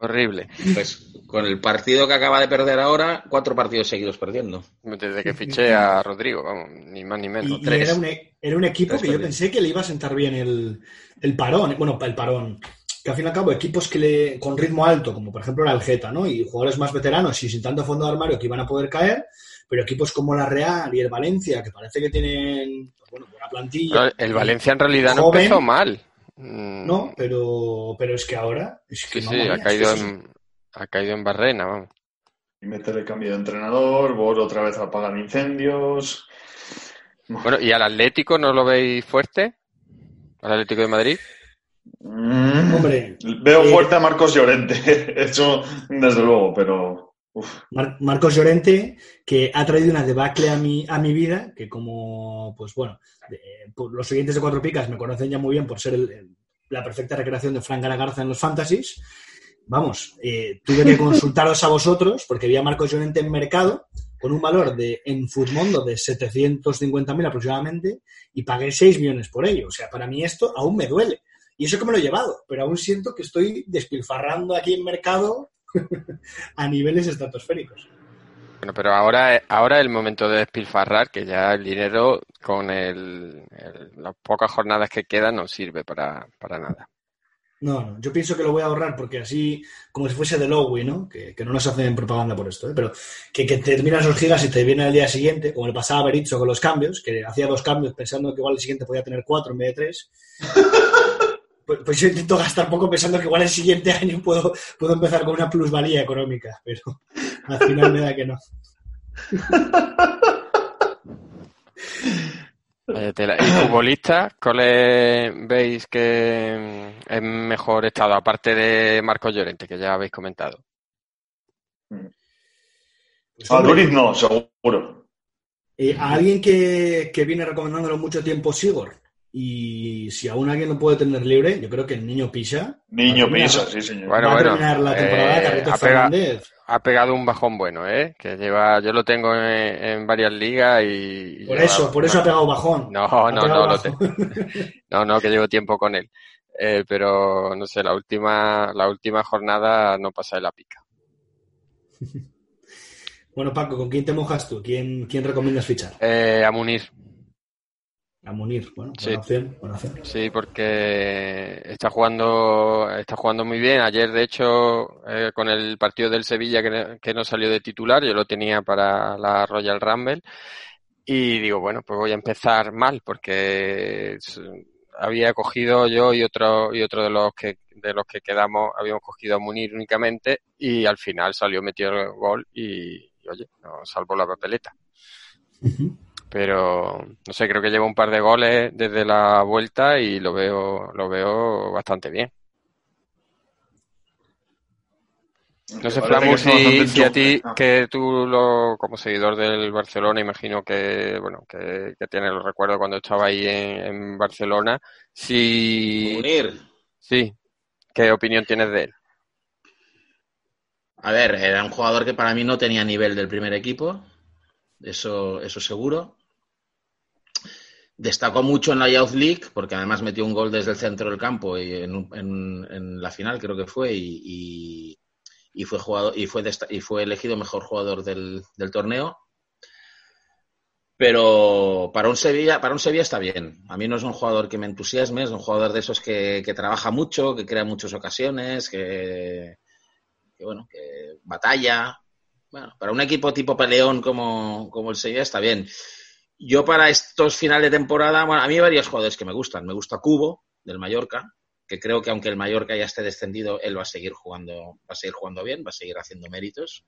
Speaker 2: Horrible.
Speaker 5: Pues con el partido que acaba de perder ahora, cuatro partidos seguidos perdiendo.
Speaker 2: Desde que fiché a Rodrigo, vamos, ni más ni menos.
Speaker 3: Y, y
Speaker 2: tres.
Speaker 3: era, un, e- era un equipo
Speaker 5: Tres
Speaker 3: que yo pensé que le iba a sentar bien el, el parón. Bueno, el parón. Que al fin y al cabo, equipos que le, con ritmo alto, como por ejemplo la Algeta, ¿no? Y jugadores más veteranos y sin tanto fondo de armario que iban a poder caer, pero equipos como la Real y el Valencia, que parece que tienen pues bueno, buena plantilla.
Speaker 2: Pero el Valencia en realidad no empezó mal. Mm,
Speaker 3: No, pero, pero es que ahora. Es que
Speaker 2: Sí,
Speaker 3: mamma
Speaker 2: sí, ha caído
Speaker 3: es que
Speaker 2: en, ha caído en barrena, vamos.
Speaker 4: y meter el cambio de entrenador, Bor otra vez a apagar incendios.
Speaker 2: Bueno, ¿y al Atlético no lo veis fuerte? ¿Al Atlético de Madrid?
Speaker 4: Mm,
Speaker 3: Hombre,
Speaker 4: Veo
Speaker 3: eh,
Speaker 4: fuerte a Marcos Llorente, eso desde luego, pero
Speaker 3: Mar- Marcos Llorente, que ha traído una debacle a mi, a mi vida, que como, pues bueno, por los siguientes de Cuatro Picas me conocen ya muy bien por ser la perfecta recreación de Frank Garza en los fantasies. Vamos, eh, tuve que consultaros a vosotros porque vi a Marcos Llorente en mercado con un valor de en Futmundo de 750.000 aproximadamente y pagué 6 millones por ello. O sea, para mí esto aún me duele. Y eso que me lo he llevado, pero aún siento que estoy despilfarrando aquí en mercado a niveles estratosféricos.
Speaker 2: Bueno, pero ahora, ahora es el momento de despilfarrar, que ya el dinero con el, el- las pocas jornadas que quedan no sirve para, para nada.
Speaker 3: No, no, yo pienso que lo voy a ahorrar porque así, como si fuese de Lowy, ¿no? Que, que no nos hacen propaganda por esto, ¿eh? Pero que, que te terminas los gigas y te viene al día siguiente, como le pasaba a Berizzo con los cambios, que hacía dos cambios pensando que igual el siguiente podía tener cuatro en vez de tres. Pues, pues yo intento gastar poco pensando que igual el siguiente año puedo, puedo empezar con una plusvalía económica, pero al final me da que no.
Speaker 2: ¿Y futbolistas? ¿Cuáles veis que mm, es mejor estado? Aparte de Marcos Llorente, que ya habéis comentado.
Speaker 3: Pues,
Speaker 4: a
Speaker 3: hombre,
Speaker 4: Duriz no, seguro.
Speaker 3: eh, a alguien que, que viene recomendándolo mucho tiempo, Sigor, y si aún alguien lo puede tener libre, yo creo que el niño Pisa.
Speaker 4: Niño
Speaker 3: terminar-
Speaker 4: Pisa, sí, señor.
Speaker 2: Bueno,
Speaker 3: va a
Speaker 2: bueno,
Speaker 3: terminar la temporada
Speaker 2: eh, ha pega-
Speaker 3: Fernández.
Speaker 2: Ha pegado un bajón bueno, ¿eh? Que lleva, yo lo tengo en, en varias ligas y...
Speaker 3: Por
Speaker 2: lleva-
Speaker 3: eso, por eso ha pegado bajón.
Speaker 2: No,
Speaker 3: Ha
Speaker 2: no, no, lo te- no, no, que llevo tiempo con él. Eh, pero no sé, la última, la última jornada no pasa de la pica.
Speaker 3: Bueno, Paco, ¿con quién te mojas tú? ¿Quién, quién recomiendas fichar?
Speaker 2: Eh, a Munir,
Speaker 3: A Munir. Bueno, buena
Speaker 2: Sí.
Speaker 3: opción, buena opción.
Speaker 2: sí, porque está jugando, está jugando muy bien. Ayer, de hecho, eh, con el partido del Sevilla que, que no salió de titular, yo lo tenía para la Royal Rumble. Y digo, bueno, pues voy a empezar mal, porque había cogido yo y otro, y otro de los que, de los que quedamos, habíamos cogido a Munir únicamente, y al final salió metido el gol y, y, oye, nos salvó la papeleta. Pero, no sé, creo que lleva un par de goles desde la vuelta y lo veo, lo veo bastante bien. No sé, Flamu, si, a ti.
Speaker 4: Ah.
Speaker 2: que tú lo, como seguidor del Barcelona, imagino que, bueno, que, que tienes los recuerdos cuando estaba ahí en, en Barcelona, si,
Speaker 5: Unir.
Speaker 2: sí, ¿qué opinión tienes de él?
Speaker 5: A ver, era un jugador que para mí no tenía nivel del primer equipo, eso, eso seguro. Destacó mucho en la Youth League, porque además metió un gol desde el centro del campo y en, en- en la final creo que fue, y, fue jugador, y fue y fue elegido mejor jugador del, del torneo. Pero para un Sevilla, para un Sevilla está bien. A mí no es un jugador que me entusiasme, es un jugador de esos que, que trabaja mucho, que crea muchas ocasiones, que, que bueno, que batalla. Bueno, para un equipo tipo peleón como, como el Sevilla está bien. Yo para estos finales de temporada, bueno, a mí hay varios jugadores que me gustan. Me gusta Cubo, del Mallorca, que creo que aunque el Mallorca ya esté descendido, él va a seguir jugando, va a seguir jugando bien, va a seguir haciendo méritos,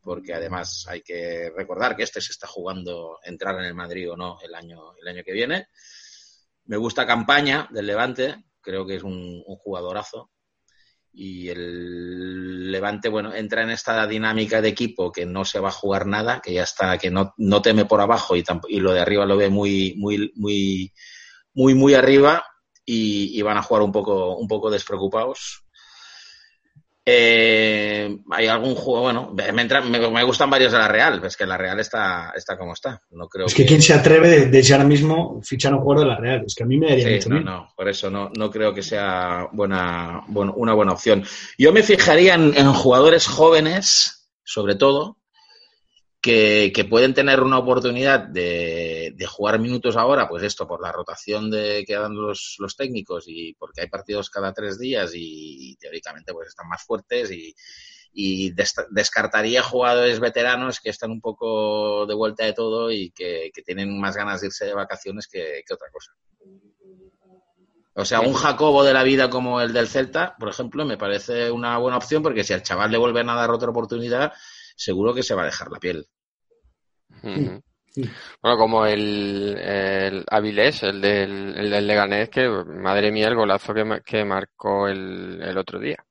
Speaker 5: porque además hay que recordar que este se está jugando entrar en el Madrid o no el año, el año que viene. Me gusta Campaña del Levante, creo que es un, un jugadorazo y el Levante, bueno, entra en esta dinámica de equipo que no se va a jugar nada, que ya está, que no, no teme por abajo y, y lo de arriba lo ve muy, muy, muy, muy, muy arriba y van a jugar un poco, un poco despreocupados. Eh, hay algún juego, bueno, me, entra- me, me gustan varios de la Real, es que la Real está, está como está. No creo
Speaker 3: Es que quién se atreve de, de ya ahora mismo fichar un jugador de la Real. Es que a mí me daría
Speaker 5: Sí,
Speaker 3: mucho
Speaker 5: no,
Speaker 3: miedo.
Speaker 5: no, por eso no, no creo que sea buena, bueno, una buena opción. Yo me fijaría en, en jugadores jóvenes, sobre todo, que, pueden tener una oportunidad de, jugar minutos ahora, pues esto, por la rotación de, que dan los, técnicos y porque hay partidos cada tres días y, teóricamente pues están más fuertes y, y des- descartaría jugadores veteranos que están un poco de vuelta de todo y que, que tienen más ganas de irse de vacaciones que, que otra cosa. O sea, un Jacobo de la vida como el del Celta, por ejemplo, me parece una buena opción porque si al chaval le vuelven a dar otra oportunidad, seguro que se va a dejar la piel.
Speaker 2: Bueno, como el, el Avilés, el del, el del Leganés, que madre mía el golazo que, que marcó el, el otro día.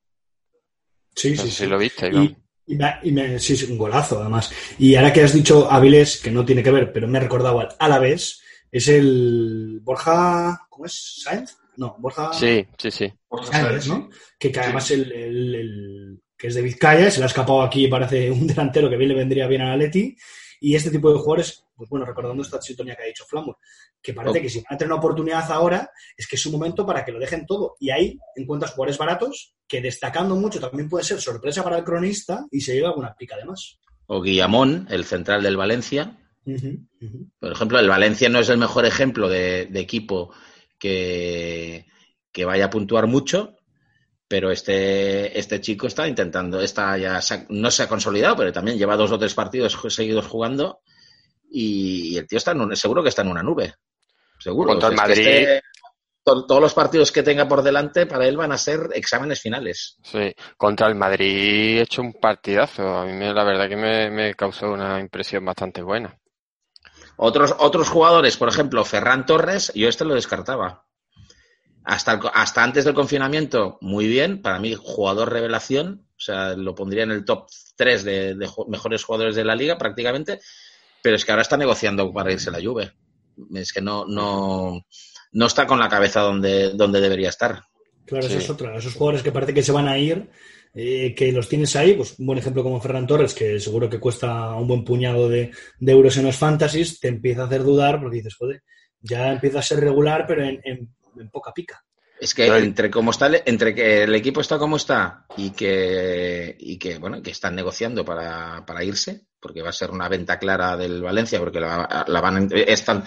Speaker 3: Sí,
Speaker 2: No
Speaker 3: sí,
Speaker 2: sé
Speaker 3: sí.
Speaker 2: si lo viste, Iván.
Speaker 3: Y, y me, y me- sí, sí, un golazo, además. Y ahora que has dicho Avilés, que no tiene que ver, pero me recordaba al Alavés, es el Borja. ¿Cómo es? ¿Sáenz? No, Borja.
Speaker 2: Sí, sí, sí.
Speaker 3: Sáenz, ¿no? Que, que además el, el- el- que es de Vizcaya, se le ha escapado aquí, parece un delantero que bien le vendría bien a Leti. Y este tipo de jugadores, pues bueno, recordando esta sintonía que ha dicho Flamur, que parece
Speaker 5: Oh.
Speaker 3: que si van a tener una oportunidad ahora, es que es un momento para que lo dejen todo. Y ahí encuentras jugadores baratos que destacando mucho también puede ser sorpresa para el cronista y se lleva alguna pica de más.
Speaker 5: O Guillamón, el central del Valencia. Por ejemplo, el Valencia no es el mejor ejemplo de, de equipo que, que vaya a puntuar mucho, pero este, este chico está intentando, está ya no se ha consolidado, pero también lleva dos o tres partidos seguidos jugando y, el tío está en un- seguro que está en una nube. Seguro.
Speaker 2: Contra el Madrid.
Speaker 5: este- to- todos los partidos que tenga por delante para él van a ser exámenes finales.
Speaker 2: Sí, contra el Madrid he hecho un partidazo. A mí me- la verdad que me, me causó una impresión bastante buena.
Speaker 5: Otros, otros jugadores, por ejemplo, Ferran Torres, yo este lo descartaba. Hasta, el hasta antes del confinamiento, muy bien. Para mí, jugador revelación. O sea, lo pondría en el top 3 de, mejores jugadores de la liga, prácticamente. Pero es que ahora está negociando para irse a la Juve. Es que no, no, no está con la cabeza donde, donde debería estar.
Speaker 3: Claro,
Speaker 2: Sí.
Speaker 3: esa es otra. Esos jugadores que parece que se van a ir, eh, que los tienes ahí, pues un buen ejemplo como Ferran Torres, que seguro que cuesta un buen puñado de, de euros en los fantasies, te empieza a hacer dudar porque dices, joder, ya empieza a ser regular, pero en, en- en poca pica.
Speaker 5: Es que
Speaker 2: Pero-
Speaker 5: entre cómo está, el- entre que el equipo está como está y que, y que bueno, que están negociando para, para irse, porque va a ser una venta clara del Valencia, porque la, la van a- están,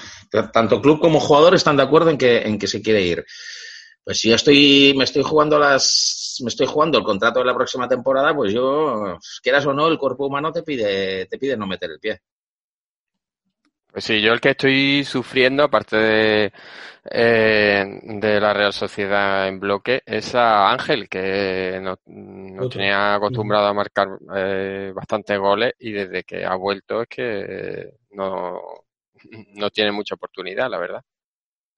Speaker 5: tanto club como jugador están de acuerdo en que, en que se quiere ir. Pues si yo estoy, me estoy jugando las, me estoy jugando el contrato de la próxima temporada, pues yo, quieras o no, el cuerpo humano te pide, te pide no meter el pie.
Speaker 2: Pues sí, yo el que estoy sufriendo, aparte de, eh, de la Real Sociedad en bloque, es a Ángel, que no, no
Speaker 3: Otro.
Speaker 2: tenía acostumbrado a marcar eh, bastantes goles y desde que ha vuelto es que no, no tiene mucha oportunidad, la verdad.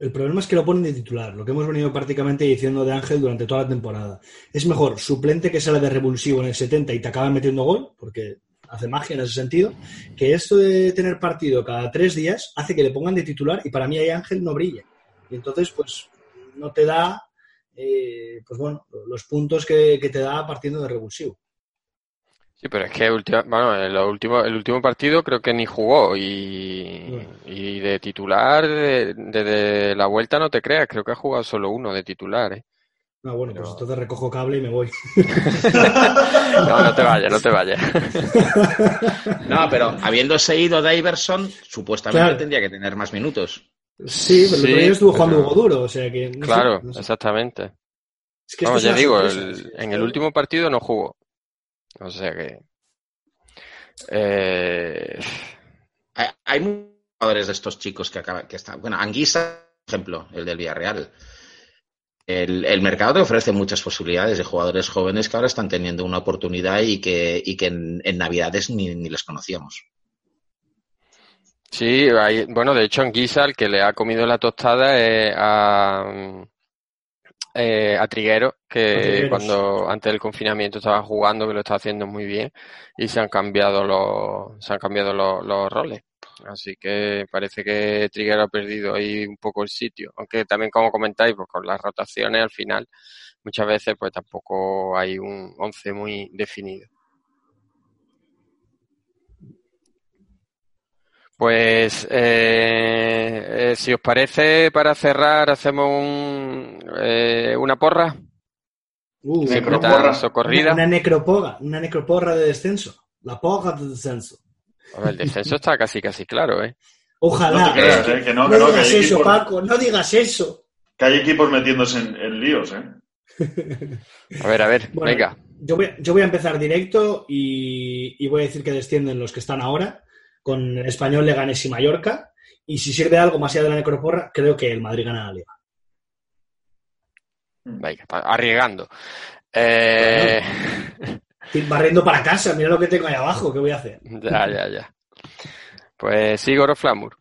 Speaker 3: El problema es que lo ponen de titular, lo que hemos venido prácticamente diciendo de Ángel durante toda la temporada. Es mejor suplente que sale de revulsivo en el 70 y te acaba metiendo gol, porque hace magia en ese sentido, que esto de tener partido cada tres días hace que le pongan de titular y para mí ahí Ángel no brilla. Y entonces, pues, no te da, eh, pues bueno, los puntos que, que te da partiendo de revulsivo.
Speaker 2: Sí, pero es que ultima- bueno, el último, el último partido creo que ni jugó y,
Speaker 3: Bueno.
Speaker 2: y de titular, de- desde la vuelta no te creas, creo que ha jugado solo uno de titular, ¿eh?
Speaker 3: No, bueno, pues
Speaker 2: Pero-
Speaker 3: entonces recojo cable y me voy.
Speaker 2: No, no te vayas, no te vayas.
Speaker 5: No, pero habiéndose ido Iverson, supuestamente
Speaker 3: Claro.
Speaker 5: tendría que tener más minutos.
Speaker 3: Sí, pero el
Speaker 2: Sí,
Speaker 3: otro día estuvo jugando
Speaker 2: pero-
Speaker 3: Hugo Duro, o sea que... no sé,
Speaker 2: Claro,
Speaker 3: no sé.
Speaker 2: exactamente.
Speaker 3: Es que
Speaker 2: Vamos, ya digo, el- en el último partido no jugó. O sea que... eh,
Speaker 5: Hay, hay muchos jugadores de estos chicos que acaban, que están. Bueno, Anguisa, por ejemplo, el del Villarreal. El, el mercado te ofrece muchas posibilidades de jugadores jóvenes que ahora están teniendo una oportunidad y que, y que en, en Navidades ni, ni les conocíamos.
Speaker 2: Sí, hay- bueno, de hecho, Anguisa, el que le ha comido la tostada es a, eh, a Triguero, que
Speaker 3: A
Speaker 2: cuando antes del confinamiento estaba jugando, que lo está haciendo muy bien, y se han cambiado los, se han cambiado los, los roles. Así que parece que Triguero ha perdido ahí un poco el sitio. Aunque también, como comentáis, pues con las rotaciones al final, muchas veces pues tampoco hay un once muy definido. Pues, eh, eh, si os parece, para cerrar, hacemos un, eh, una porra.
Speaker 3: Uh,
Speaker 4: Sí,
Speaker 2: ¿Qué
Speaker 4: pero
Speaker 2: tal,
Speaker 4: porra.
Speaker 2: socorrida?
Speaker 3: Una, una necroporra, una necroporra de descenso. La porra de descenso.
Speaker 2: El descenso está casi, casi claro, ¿eh?
Speaker 3: Ojalá.
Speaker 4: No te creas, eh, que no,
Speaker 3: no
Speaker 4: que no, que
Speaker 3: digas eso,
Speaker 4: equipos-
Speaker 3: Paco, no digas eso.
Speaker 4: Que hay equipos metiéndose en, en líos, ¿eh?
Speaker 2: A ver, a ver,
Speaker 3: Bueno,
Speaker 2: venga.
Speaker 3: Yo voy, yo voy a empezar directo y, y voy a decir que descienden los que están ahora, con el Español, Leganés y Mallorca. Y si sirve algo más allá de la necroporra, creo que el Madrid gana la Liga.
Speaker 2: Venga, pa- arriesgando. Eh,
Speaker 3: barriendo para casa, mira lo que tengo ahí abajo, ¿qué voy a hacer?
Speaker 2: Ya, ya, ya. Pues Igor o Flamur.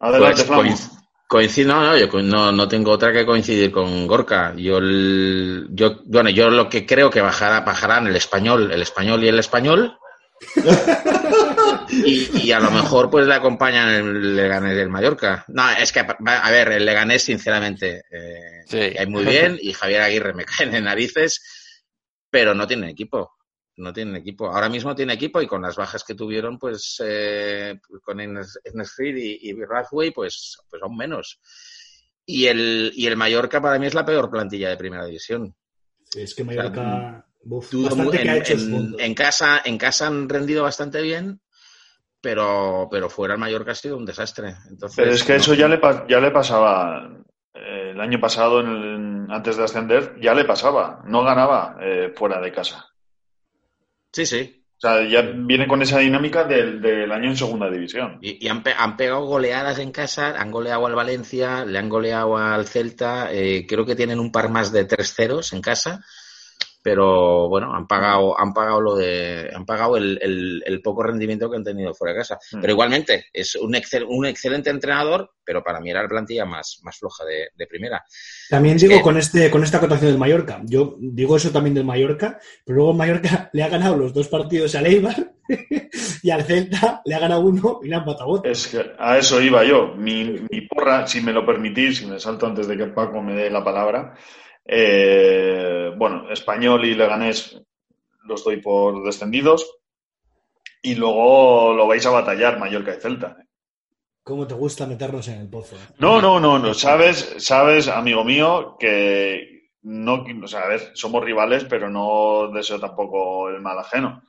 Speaker 4: Adelante,
Speaker 5: Pues
Speaker 4: Flamu.
Speaker 5: coinc- Coincido, no, no, yo no, no tengo otra que coincidir con Gorka. Yo, el- yo, bueno, yo lo que creo que bajará, bajarán el español, el español y el español. y, y a lo mejor pues le acompañan el Leganés del Mallorca. No, es que, a ver, el Leganés, sinceramente, eh,
Speaker 2: Sí.
Speaker 5: me cae muy bien y Javier Aguirre me cae en narices, pero no tienen equipo. No tienen equipo. Ahora mismo tiene equipo y con las bajas que tuvieron, pues eh, con Ernest Ernest Fried y, y Rathway, pues, pues aún menos. Y el, y el Mallorca para mí es la peor plantilla de primera división.
Speaker 3: Es que Mallorca. uf,
Speaker 5: Dudo
Speaker 3: bastante
Speaker 5: mu-
Speaker 3: que ha
Speaker 5: en,
Speaker 3: hecho
Speaker 5: en- en casa, en casa han rendido bastante bien, pero, pero fuera el Mallorca ha sido un desastre. Entonces,
Speaker 4: Pero es que
Speaker 5: no-
Speaker 4: eso ya le, ya le pasaba eh, el año pasado, en el- antes de ascender, ya le pasaba. No ganaba eh, fuera de casa.
Speaker 5: Sí, sí.
Speaker 4: O sea, ya viene con esa dinámica del, del año en segunda división.
Speaker 5: Y, y han, pe- han pegado goleadas en casa, han goleado al Valencia, le han goleado al Celta, eh, creo que tienen un par más de tres ceros en casa, pero bueno, han pagado, han pagado lo de, han pagado el, el- el poco rendimiento que han tenido fuera de casa.
Speaker 4: Mm.
Speaker 5: Pero igualmente, es un, excel- un excelente entrenador, pero para mí era la plantilla más, más floja de, de primera.
Speaker 3: También digo
Speaker 5: que-
Speaker 3: con este con esta acotación del Mallorca. Yo digo eso también del Mallorca, pero luego el Mallorca le ha ganado los dos partidos al Eibar y al Celta le ha ganado uno y le han empatado otro.
Speaker 4: Es que a eso iba yo. Mi, mi porra, si me lo permitís, si me salto antes de que Paco me dé la palabra. Eh, bueno, español y leganés los doy por descendidos. Y luego lo vais a batallar, Mallorca y Celta.
Speaker 3: ¿Cómo te gusta meternos en el pozo?
Speaker 4: No, no, no, no. Sabes, sabes, amigo mío, que no, o sea, a ver, somos rivales, pero no deseo tampoco el mal ajeno.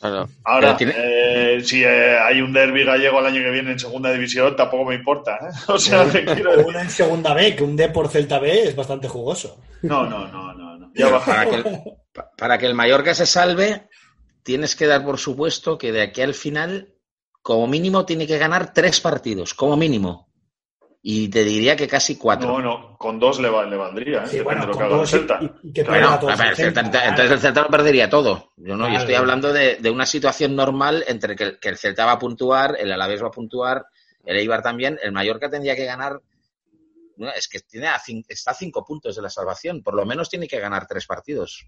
Speaker 2: Claro.
Speaker 4: Ahora, eh, si eh, hay un derby gallego el año que viene en segunda división, tampoco me importa. ¿eh? O sea, te quiero
Speaker 3: O
Speaker 4: decir.
Speaker 3: uno en segunda B, que un D por Celta B es bastante jugoso.
Speaker 4: No, no, no, no, no. Ya.
Speaker 5: Para que, el, pa- para que el Mallorca se salve, tienes que dar por supuesto que de aquí al final, como mínimo, tiene que ganar tres partidos, como mínimo. Y te diría que casi cuatro.
Speaker 4: No, no, con dos le, va- le valdría, ¿eh?
Speaker 3: Sí,
Speaker 4: Depende
Speaker 3: bueno,
Speaker 4: de lo que
Speaker 3: con
Speaker 4: haga el
Speaker 3: dos y-
Speaker 4: Celta.
Speaker 3: y- y que
Speaker 4: Claro.
Speaker 5: Bueno,
Speaker 3: a todos
Speaker 5: a ver,
Speaker 3: el
Speaker 5: el Celta-
Speaker 3: Celta,
Speaker 5: entonces el Celta lo perdería todo. Yo no, yo estoy hablando de, de una situación normal entre que, el- que el Celta va a puntuar, el Alavés va a puntuar, el Eibar también, el Mallorca tendría que ganar. no, es que tiene a cin- está a cinco puntos de la salvación, por lo menos tiene que ganar tres partidos.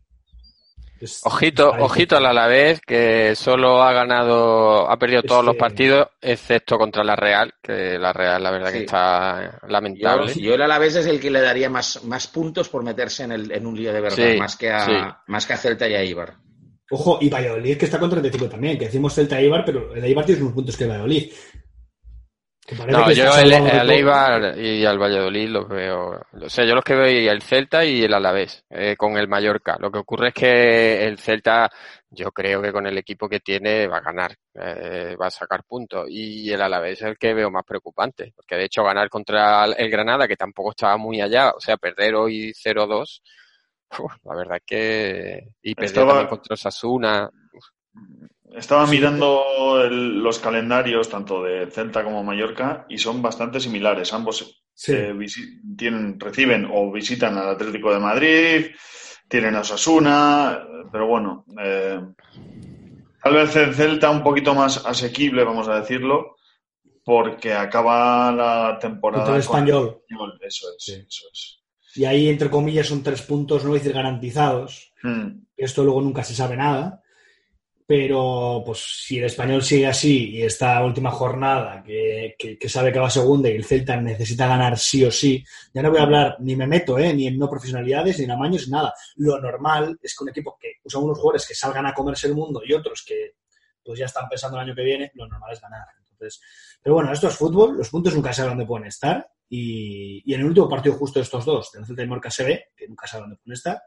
Speaker 3: Es-
Speaker 2: Ojito, ojito al Alavés, que solo ha ganado, ha perdido todos los
Speaker 3: que-
Speaker 2: partidos, excepto contra la Real, que la Real la verdad que está lamentable.
Speaker 5: yo el Alavés es el que le daría más, más puntos por meterse en, el, en un lío de verdad,
Speaker 2: Sí,
Speaker 5: más, que a,
Speaker 2: sí.
Speaker 5: más que a Celta y a Eibar.
Speaker 3: Ojo, y Valladolid que está con 35 también, que decimos Celta e Eibar, pero el Eibar tiene unos puntos que el Valladolid.
Speaker 2: No, yo el. Eibar y al Valladolid los veo. O sea, yo los que veo y el Celta y el Alavés eh, con el Mallorca. Lo que ocurre es que el Celta, yo creo que con el equipo que tiene va a ganar, eh, va a sacar puntos. Y el Alavés es el que veo más preocupante, porque de hecho ganar contra el Granada, que tampoco estaba muy allá, o sea, perder hoy 0-2, uf, la verdad es que. Y perder
Speaker 4: Estaba-
Speaker 2: también contra Osasuna.
Speaker 4: Estaba mirando el- los calendarios tanto de Celta como Mallorca y son bastante similares. Ambos
Speaker 3: Sí.
Speaker 4: eh, tienen, reciben o visitan al Atlético de Madrid, tienen a Osasuna, pero bueno, eh, tal vez el Celta un poquito más asequible, vamos a decirlo, porque acaba la temporada con
Speaker 3: Español.
Speaker 4: Español. Eso es, eso es.
Speaker 3: Y ahí, entre comillas, son tres puntos, no voy a decir garantizados.
Speaker 4: Hmm.
Speaker 3: Esto luego nunca se sabe nada. Pero, pues, si el español sigue así y esta última jornada, que, que- que sabe que va segunda y el Celta necesita ganar sí o sí, ya no voy a hablar, ni me meto, ¿eh? ni en no profesionalidades, ni en amaños, nada. Lo normal es que un equipo que usa unos jugadores que salgan a comerse el mundo y otros que pues ya están pensando el año que viene, lo normal es ganar. Entonces, pero bueno, esto es fútbol, los puntos nunca saben dónde pueden estar. Y, y en el último partido justo de estos dos, del Celta y Morca se ve, que nunca saben dónde pueden estar.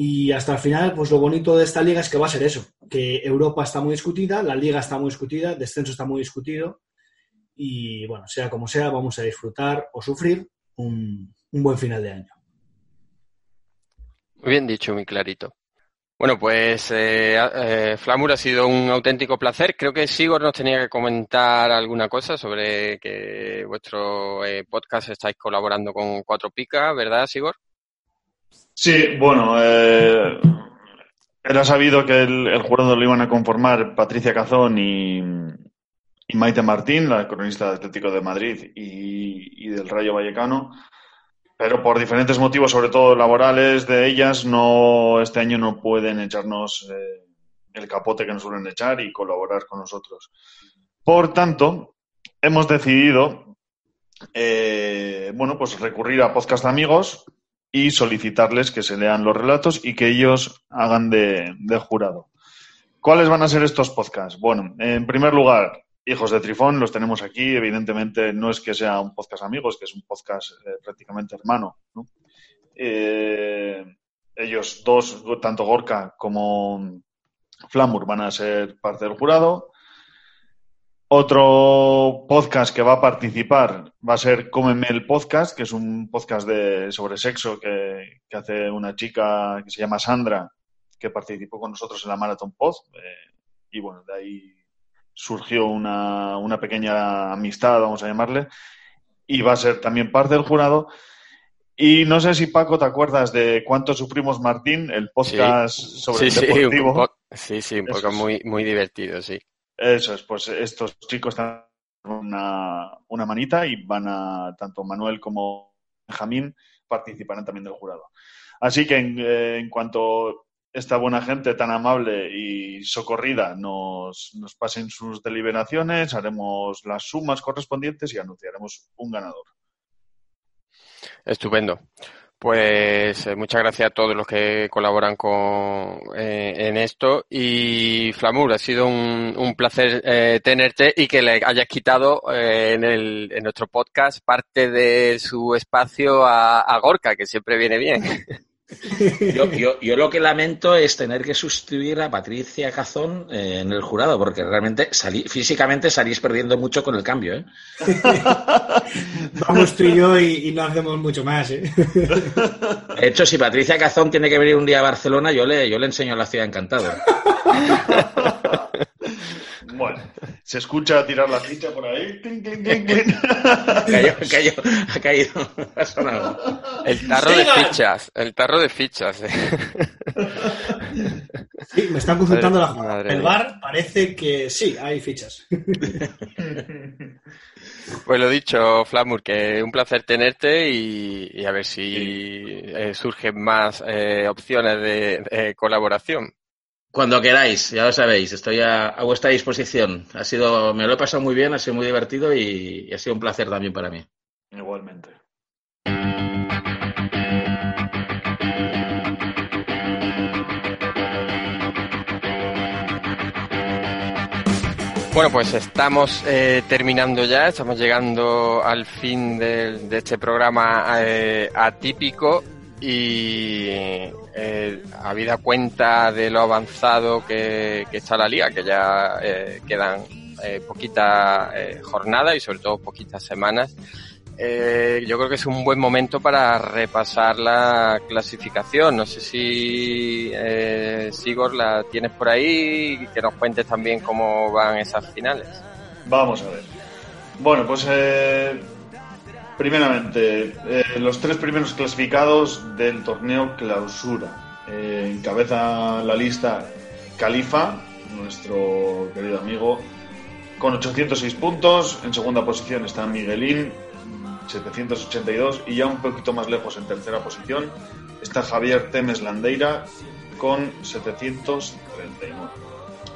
Speaker 3: Y hasta el final, pues lo bonito de esta liga es que va a ser eso, que Europa está muy discutida, la liga está muy discutida, el descenso está muy discutido y bueno, sea como sea, vamos a disfrutar o sufrir un, un buen final de año.
Speaker 2: Muy bien dicho, muy clarito. Bueno, pues eh, eh, Flamur ha sido un auténtico placer. Creo que Sigor nos tenía que comentar alguna cosa sobre que vuestro eh, podcast estáis colaborando con Cuatro Picas, ¿verdad, Sigor?
Speaker 4: Sí, bueno, eh, Era sabido que el, jurado lo iban a conformar Patricia Cazón y, Maite Martín, la cronista de Atlético de Madrid y, y del Rayo Vallecano, pero por diferentes motivos, sobre todo laborales de ellas, no este año no pueden echarnos eh, el capote que nos suelen echar y colaborar con nosotros. Por tanto, hemos decidido, eh, bueno, pues recurrir a podcast amigos y solicitarles que se lean los relatos y que ellos hagan de, de jurado. ¿Cuáles van a ser estos podcasts? Bueno, en primer lugar, Hijos de Trifón, los tenemos aquí. Evidentemente, no es que sea un podcast amigos, que es un podcast eh, prácticamente hermano. ¿no? Eh, ellos dos, tanto Gorka como Flamur, van a ser parte del jurado. Otro podcast que va a participar va a ser Cómeme el Podcast, que es un podcast de, sobre sexo que, que hace una chica que se llama Sandra, que participó con nosotros en la Marathon Pod. Eh, y bueno, de ahí surgió una, una, pequeña amistad, vamos a llamarle, y va a ser también parte del jurado. Y no sé si Paco te acuerdas de cuánto sufrimos Martín, el podcast sí. sobre
Speaker 2: sí,
Speaker 4: el deportivo.
Speaker 2: Sí, sí, un poco muy, muy divertido, sí.
Speaker 4: Eso es, pues estos chicos están una, una manita y van a, tanto Manuel como Benjamín participarán también del jurado. Así que en, eh, en cuanto esta buena gente tan amable y socorrida nos, nos pasen sus deliberaciones, haremos las sumas correspondientes y anunciaremos un ganador.
Speaker 2: Estupendo. Pues eh, muchas gracias a todos los que colaboran con, eh, en esto. Y Flamur, ha sido un, un placer eh, tenerte y que le hayas quitado eh, en, el, en nuestro podcast parte de su espacio a, a Gorka, que siempre viene bien.
Speaker 5: Yo, yo, yo, lo que lamento es tener que sustituir a Patricia Cazón eh, en el jurado, porque realmente salí, físicamente salís perdiendo mucho con el cambio. ¿eh?
Speaker 3: Vamos tú y yo y, y, no hacemos mucho más. ¿eh?
Speaker 5: De hecho, si Patricia Cazón tiene que venir un día a Barcelona, yo le, yo le enseño la ciudad encantado.
Speaker 4: Bueno, se escucha tirar la ficha por ahí.
Speaker 5: Cayó, cayó, ha caído, ha sonado.
Speaker 2: El tarro de fichas, el tarro de fichas. Eh.
Speaker 3: Sí, me están consultando la Madre El bar parece que sí, hay fichas.
Speaker 2: Pues lo dicho, Flamur, que un placer tenerte y, y a ver si sí. eh, surgen más eh, opciones de, de colaboración.
Speaker 5: Cuando queráis, ya lo sabéis, estoy a, a, vuestra disposición. Ha sido, me lo he pasado muy bien, ha sido muy divertido y, y ha sido un placer también para mí.
Speaker 4: Igualmente.
Speaker 2: Bueno, pues estamos eh, terminando ya, estamos llegando al fin de, de este programa eh, atípico y eh, habida cuenta de lo avanzado que, que está la liga, que ya eh, quedan eh, poquitas eh, jornadas y sobre todo poquitas semanas, eh, yo creo que es un buen momento para repasar la clasificación. No sé si eh, Sigor la tienes por ahí y que nos cuentes también cómo van esas finales.
Speaker 4: Vamos a ver. Bueno, pues eh, primeramente, eh, los tres primeros clasificados del torneo clausura. Eh, encabeza la lista Califa, nuestro querido amigo, con 806 puntos. En segunda posición está Miguelín, 782. Y ya un poquito más lejos, en tercera posición, está Javier Temes Landeira con 739.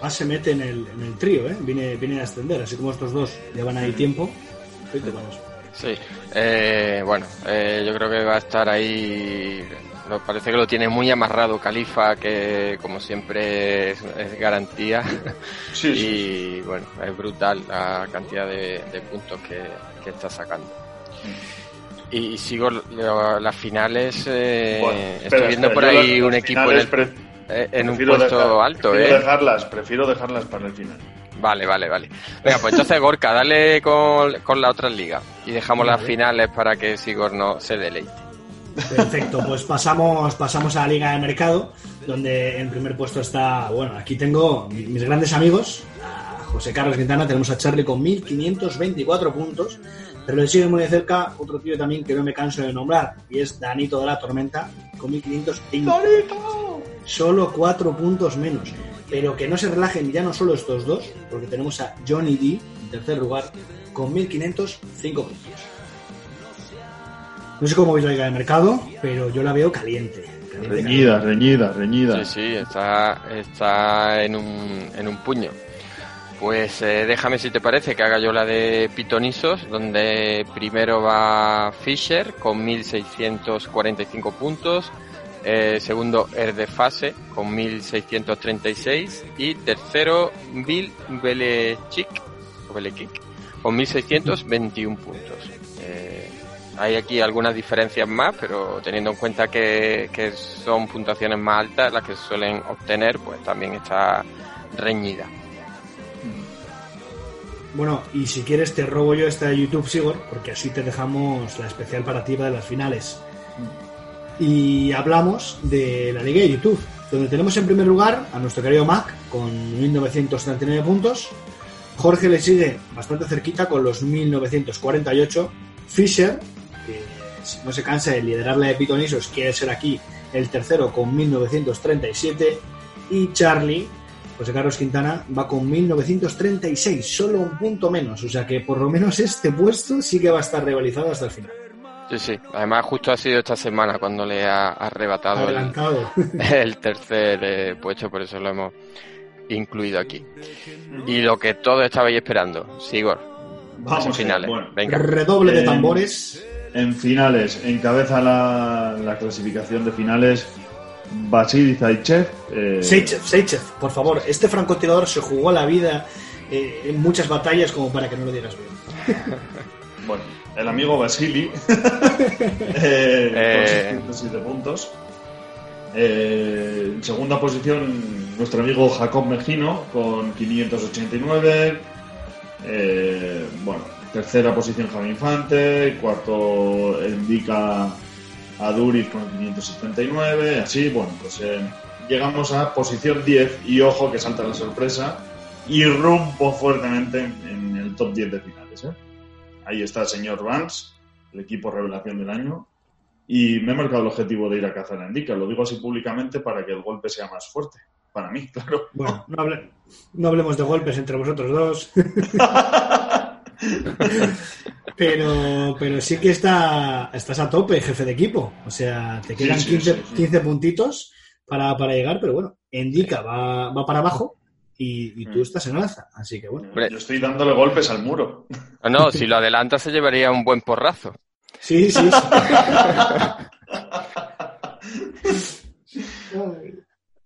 Speaker 3: Ah, se mete en el, en el trío, ¿eh? Viene, viene a ascender, así como estos dos llevan ahí tiempo. Vamos.
Speaker 2: Sí, eh, bueno, eh, yo creo que va a estar ahí. Parece que lo tiene muy amarrado Califa, que como siempre es, es garantía.
Speaker 4: Sí,
Speaker 2: y
Speaker 4: sí.
Speaker 2: bueno, es brutal la cantidad de, de puntos que, que, está sacando. Y sigo lo, las finales. Eh, bueno, estoy viendo
Speaker 4: espera,
Speaker 2: por ahí un equipo en, el, en un puesto
Speaker 4: dejar,
Speaker 2: alto.
Speaker 4: Prefiero
Speaker 2: ¿eh?
Speaker 4: dejarlas, prefiero dejarlas para el final.
Speaker 2: Vale, vale, vale. Venga, pues entonces Gorka, dale con, con la otra liga y dejamos las finales para que Sigor no se deleite.
Speaker 3: Perfecto, pues pasamos, pasamos a la Liga de Mercado, donde en primer puesto está, bueno, aquí tengo mis grandes amigos, a José Carlos Quintana, tenemos a Charlie con 1524 puntos, pero le sigue muy de cerca otro tío también que no me canso de nombrar, y es Danito de la Tormenta, con 1520.
Speaker 4: ¡Danito!
Speaker 3: solo cuatro puntos menos. Pero que no se relajen ya no solo estos dos, porque tenemos a Johnny D en tercer lugar con 1505 puntos. No sé cómo veis la liga de mercado, pero yo la veo caliente. caliente,
Speaker 4: Reñida, reñida, reñida.
Speaker 2: Sí, sí, está, está en, un, en un puño. Pues eh, déjame si te parece que haga yo la de Pitonisos, donde primero va Fisher con 1645 puntos, eh, segundo Erdefase con 1636 y tercero Bill Belichick, con 1621 puntos. Eh, hay aquí algunas diferencias más, pero teniendo en cuenta que, que son puntuaciones más altas las que suelen obtener, pues también está reñida.
Speaker 3: Bueno, y si quieres te robo yo esta de YouTube, Sigor, porque así te dejamos la especial para ti de las finales. Y hablamos de la Liga de YouTube, donde tenemos en primer lugar a nuestro querido Mac con 1939 puntos. Jorge le sigue bastante cerquita con los 1948. Fisher, que si no se cansa de liderar la de Pitonisos, quiere ser aquí el tercero con 1937. Y Charlie, José Carlos Quintana, va con 1936, solo un punto menos. O sea que por lo menos este puesto sí que va a estar rivalizado hasta el final.
Speaker 2: Sí, sí. Además, justo ha sido esta semana cuando le ha arrebatado el, tercer eh, puesto, por eso lo hemos incluido aquí. Y lo que todos estabais esperando, Sigor,
Speaker 4: Vamos
Speaker 2: en finales.
Speaker 4: allá. Bueno,
Speaker 2: Venga.
Speaker 3: Redoble de tambores.
Speaker 4: En finales, encabeza la, la clasificación de finales Vasily Zaichev. eh,
Speaker 3: Seichev, Seichev, por favor, este francotirador se jugó la vida eh, en muchas batallas como para que no lo digas bien.
Speaker 4: Bueno, el amigo Vasily. eh,
Speaker 2: Eh.
Speaker 4: Con 607 puntos. Eh, en segunda posición, nuestro amigo Jacob Mejino con 589. Eh, bueno, tercera posición Javi Infante. Cuarto indica a Duriz con 579. Así, bueno, pues eh, llegamos a posición 10 y ojo que salta la sorpresa. Y rumbo fuertemente en, en el top 10 de finales. ¿eh? Ahí está el señor Vance, el equipo revelación del año. Y me he marcado el objetivo de ir a cazar a Indica. Lo digo así públicamente para que el golpe sea más fuerte. Para mí, claro.
Speaker 3: Bueno, no, hable- no hablemos de golpes entre vosotros dos. pero, pero sí que está, estás a tope, jefe de equipo. O sea, te quedan
Speaker 4: sí,
Speaker 3: 15,
Speaker 4: sí, sí.
Speaker 3: 15 puntitos para, para llegar, pero bueno, Indica va, va para abajo y, y tú
Speaker 4: Mm.
Speaker 3: estás en alza. Así que bueno.
Speaker 2: Hombre.
Speaker 4: Yo estoy dándole golpes al muro.
Speaker 2: No, no, si lo adelanta se llevaría un buen porrazo.
Speaker 3: Sí, sí, sí.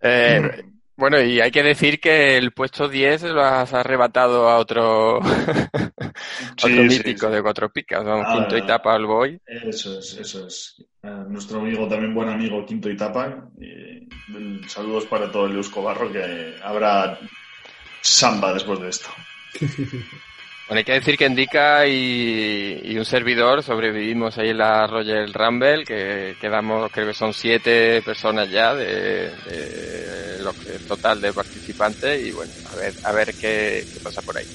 Speaker 2: Eh, bueno, y hay que decir que el puesto 10 lo has arrebatado a otro,
Speaker 4: Sí,
Speaker 2: otro
Speaker 4: sí,
Speaker 2: mítico
Speaker 4: sí.
Speaker 2: de cuatro picas, vamos,
Speaker 4: Ah,
Speaker 2: quinto etapa al boy.
Speaker 4: Eso es, eso es. Eh, nuestro amigo, también buen amigo Quinto Itapa. Y, mm, saludos para todo el Eusko Barro, que habrá samba después de esto.
Speaker 2: Bueno, hay que decir que Indica y, y un servidor sobrevivimos ahí en la Royal Rumble, que quedamos, creo que son siete personas ya de, de lo que total de participantes y bueno, a ver, a ver qué, qué pasa por ahí.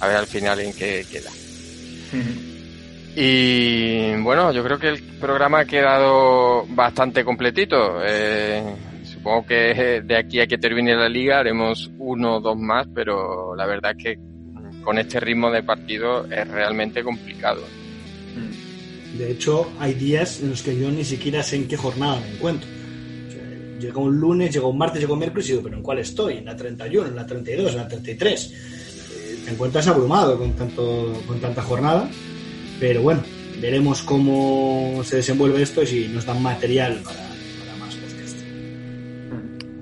Speaker 2: A ver al final en qué queda. Y bueno, yo creo que el programa ha quedado bastante completito. Eh, supongo que de aquí a que termine la liga haremos uno o dos más, pero la verdad es que con este ritmo de partido es realmente complicado.
Speaker 3: De hecho, hay días en los que yo ni siquiera sé en qué jornada me encuentro. Llega un lunes, llega un martes, llega un miércoles y digo, pero ¿en cuál estoy? ¿En la 31, en la 32, en la 33? Eh, te encuentras abrumado con, tanto, con tanta jornada. Pero bueno, veremos cómo se desenvuelve esto y si nos dan material para, para más podcast.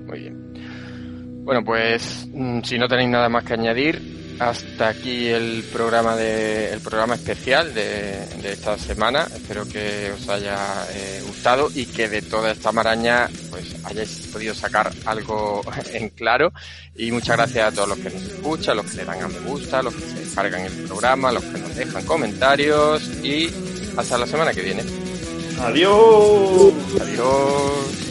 Speaker 2: Muy bien. Bueno, pues mm, si no tenéis nada más que añadir, hasta aquí el programa de el programa especial de, de esta semana. Espero que os haya eh, gustado y que de toda esta maraña pues hayáis podido sacar algo en claro. Y muchas gracias a todos los que nos escuchan, los que le dan a me gusta, los que se descargan el programa, los que nos dejan comentarios y hasta la semana que viene.
Speaker 4: ¡Adiós!
Speaker 2: Adiós.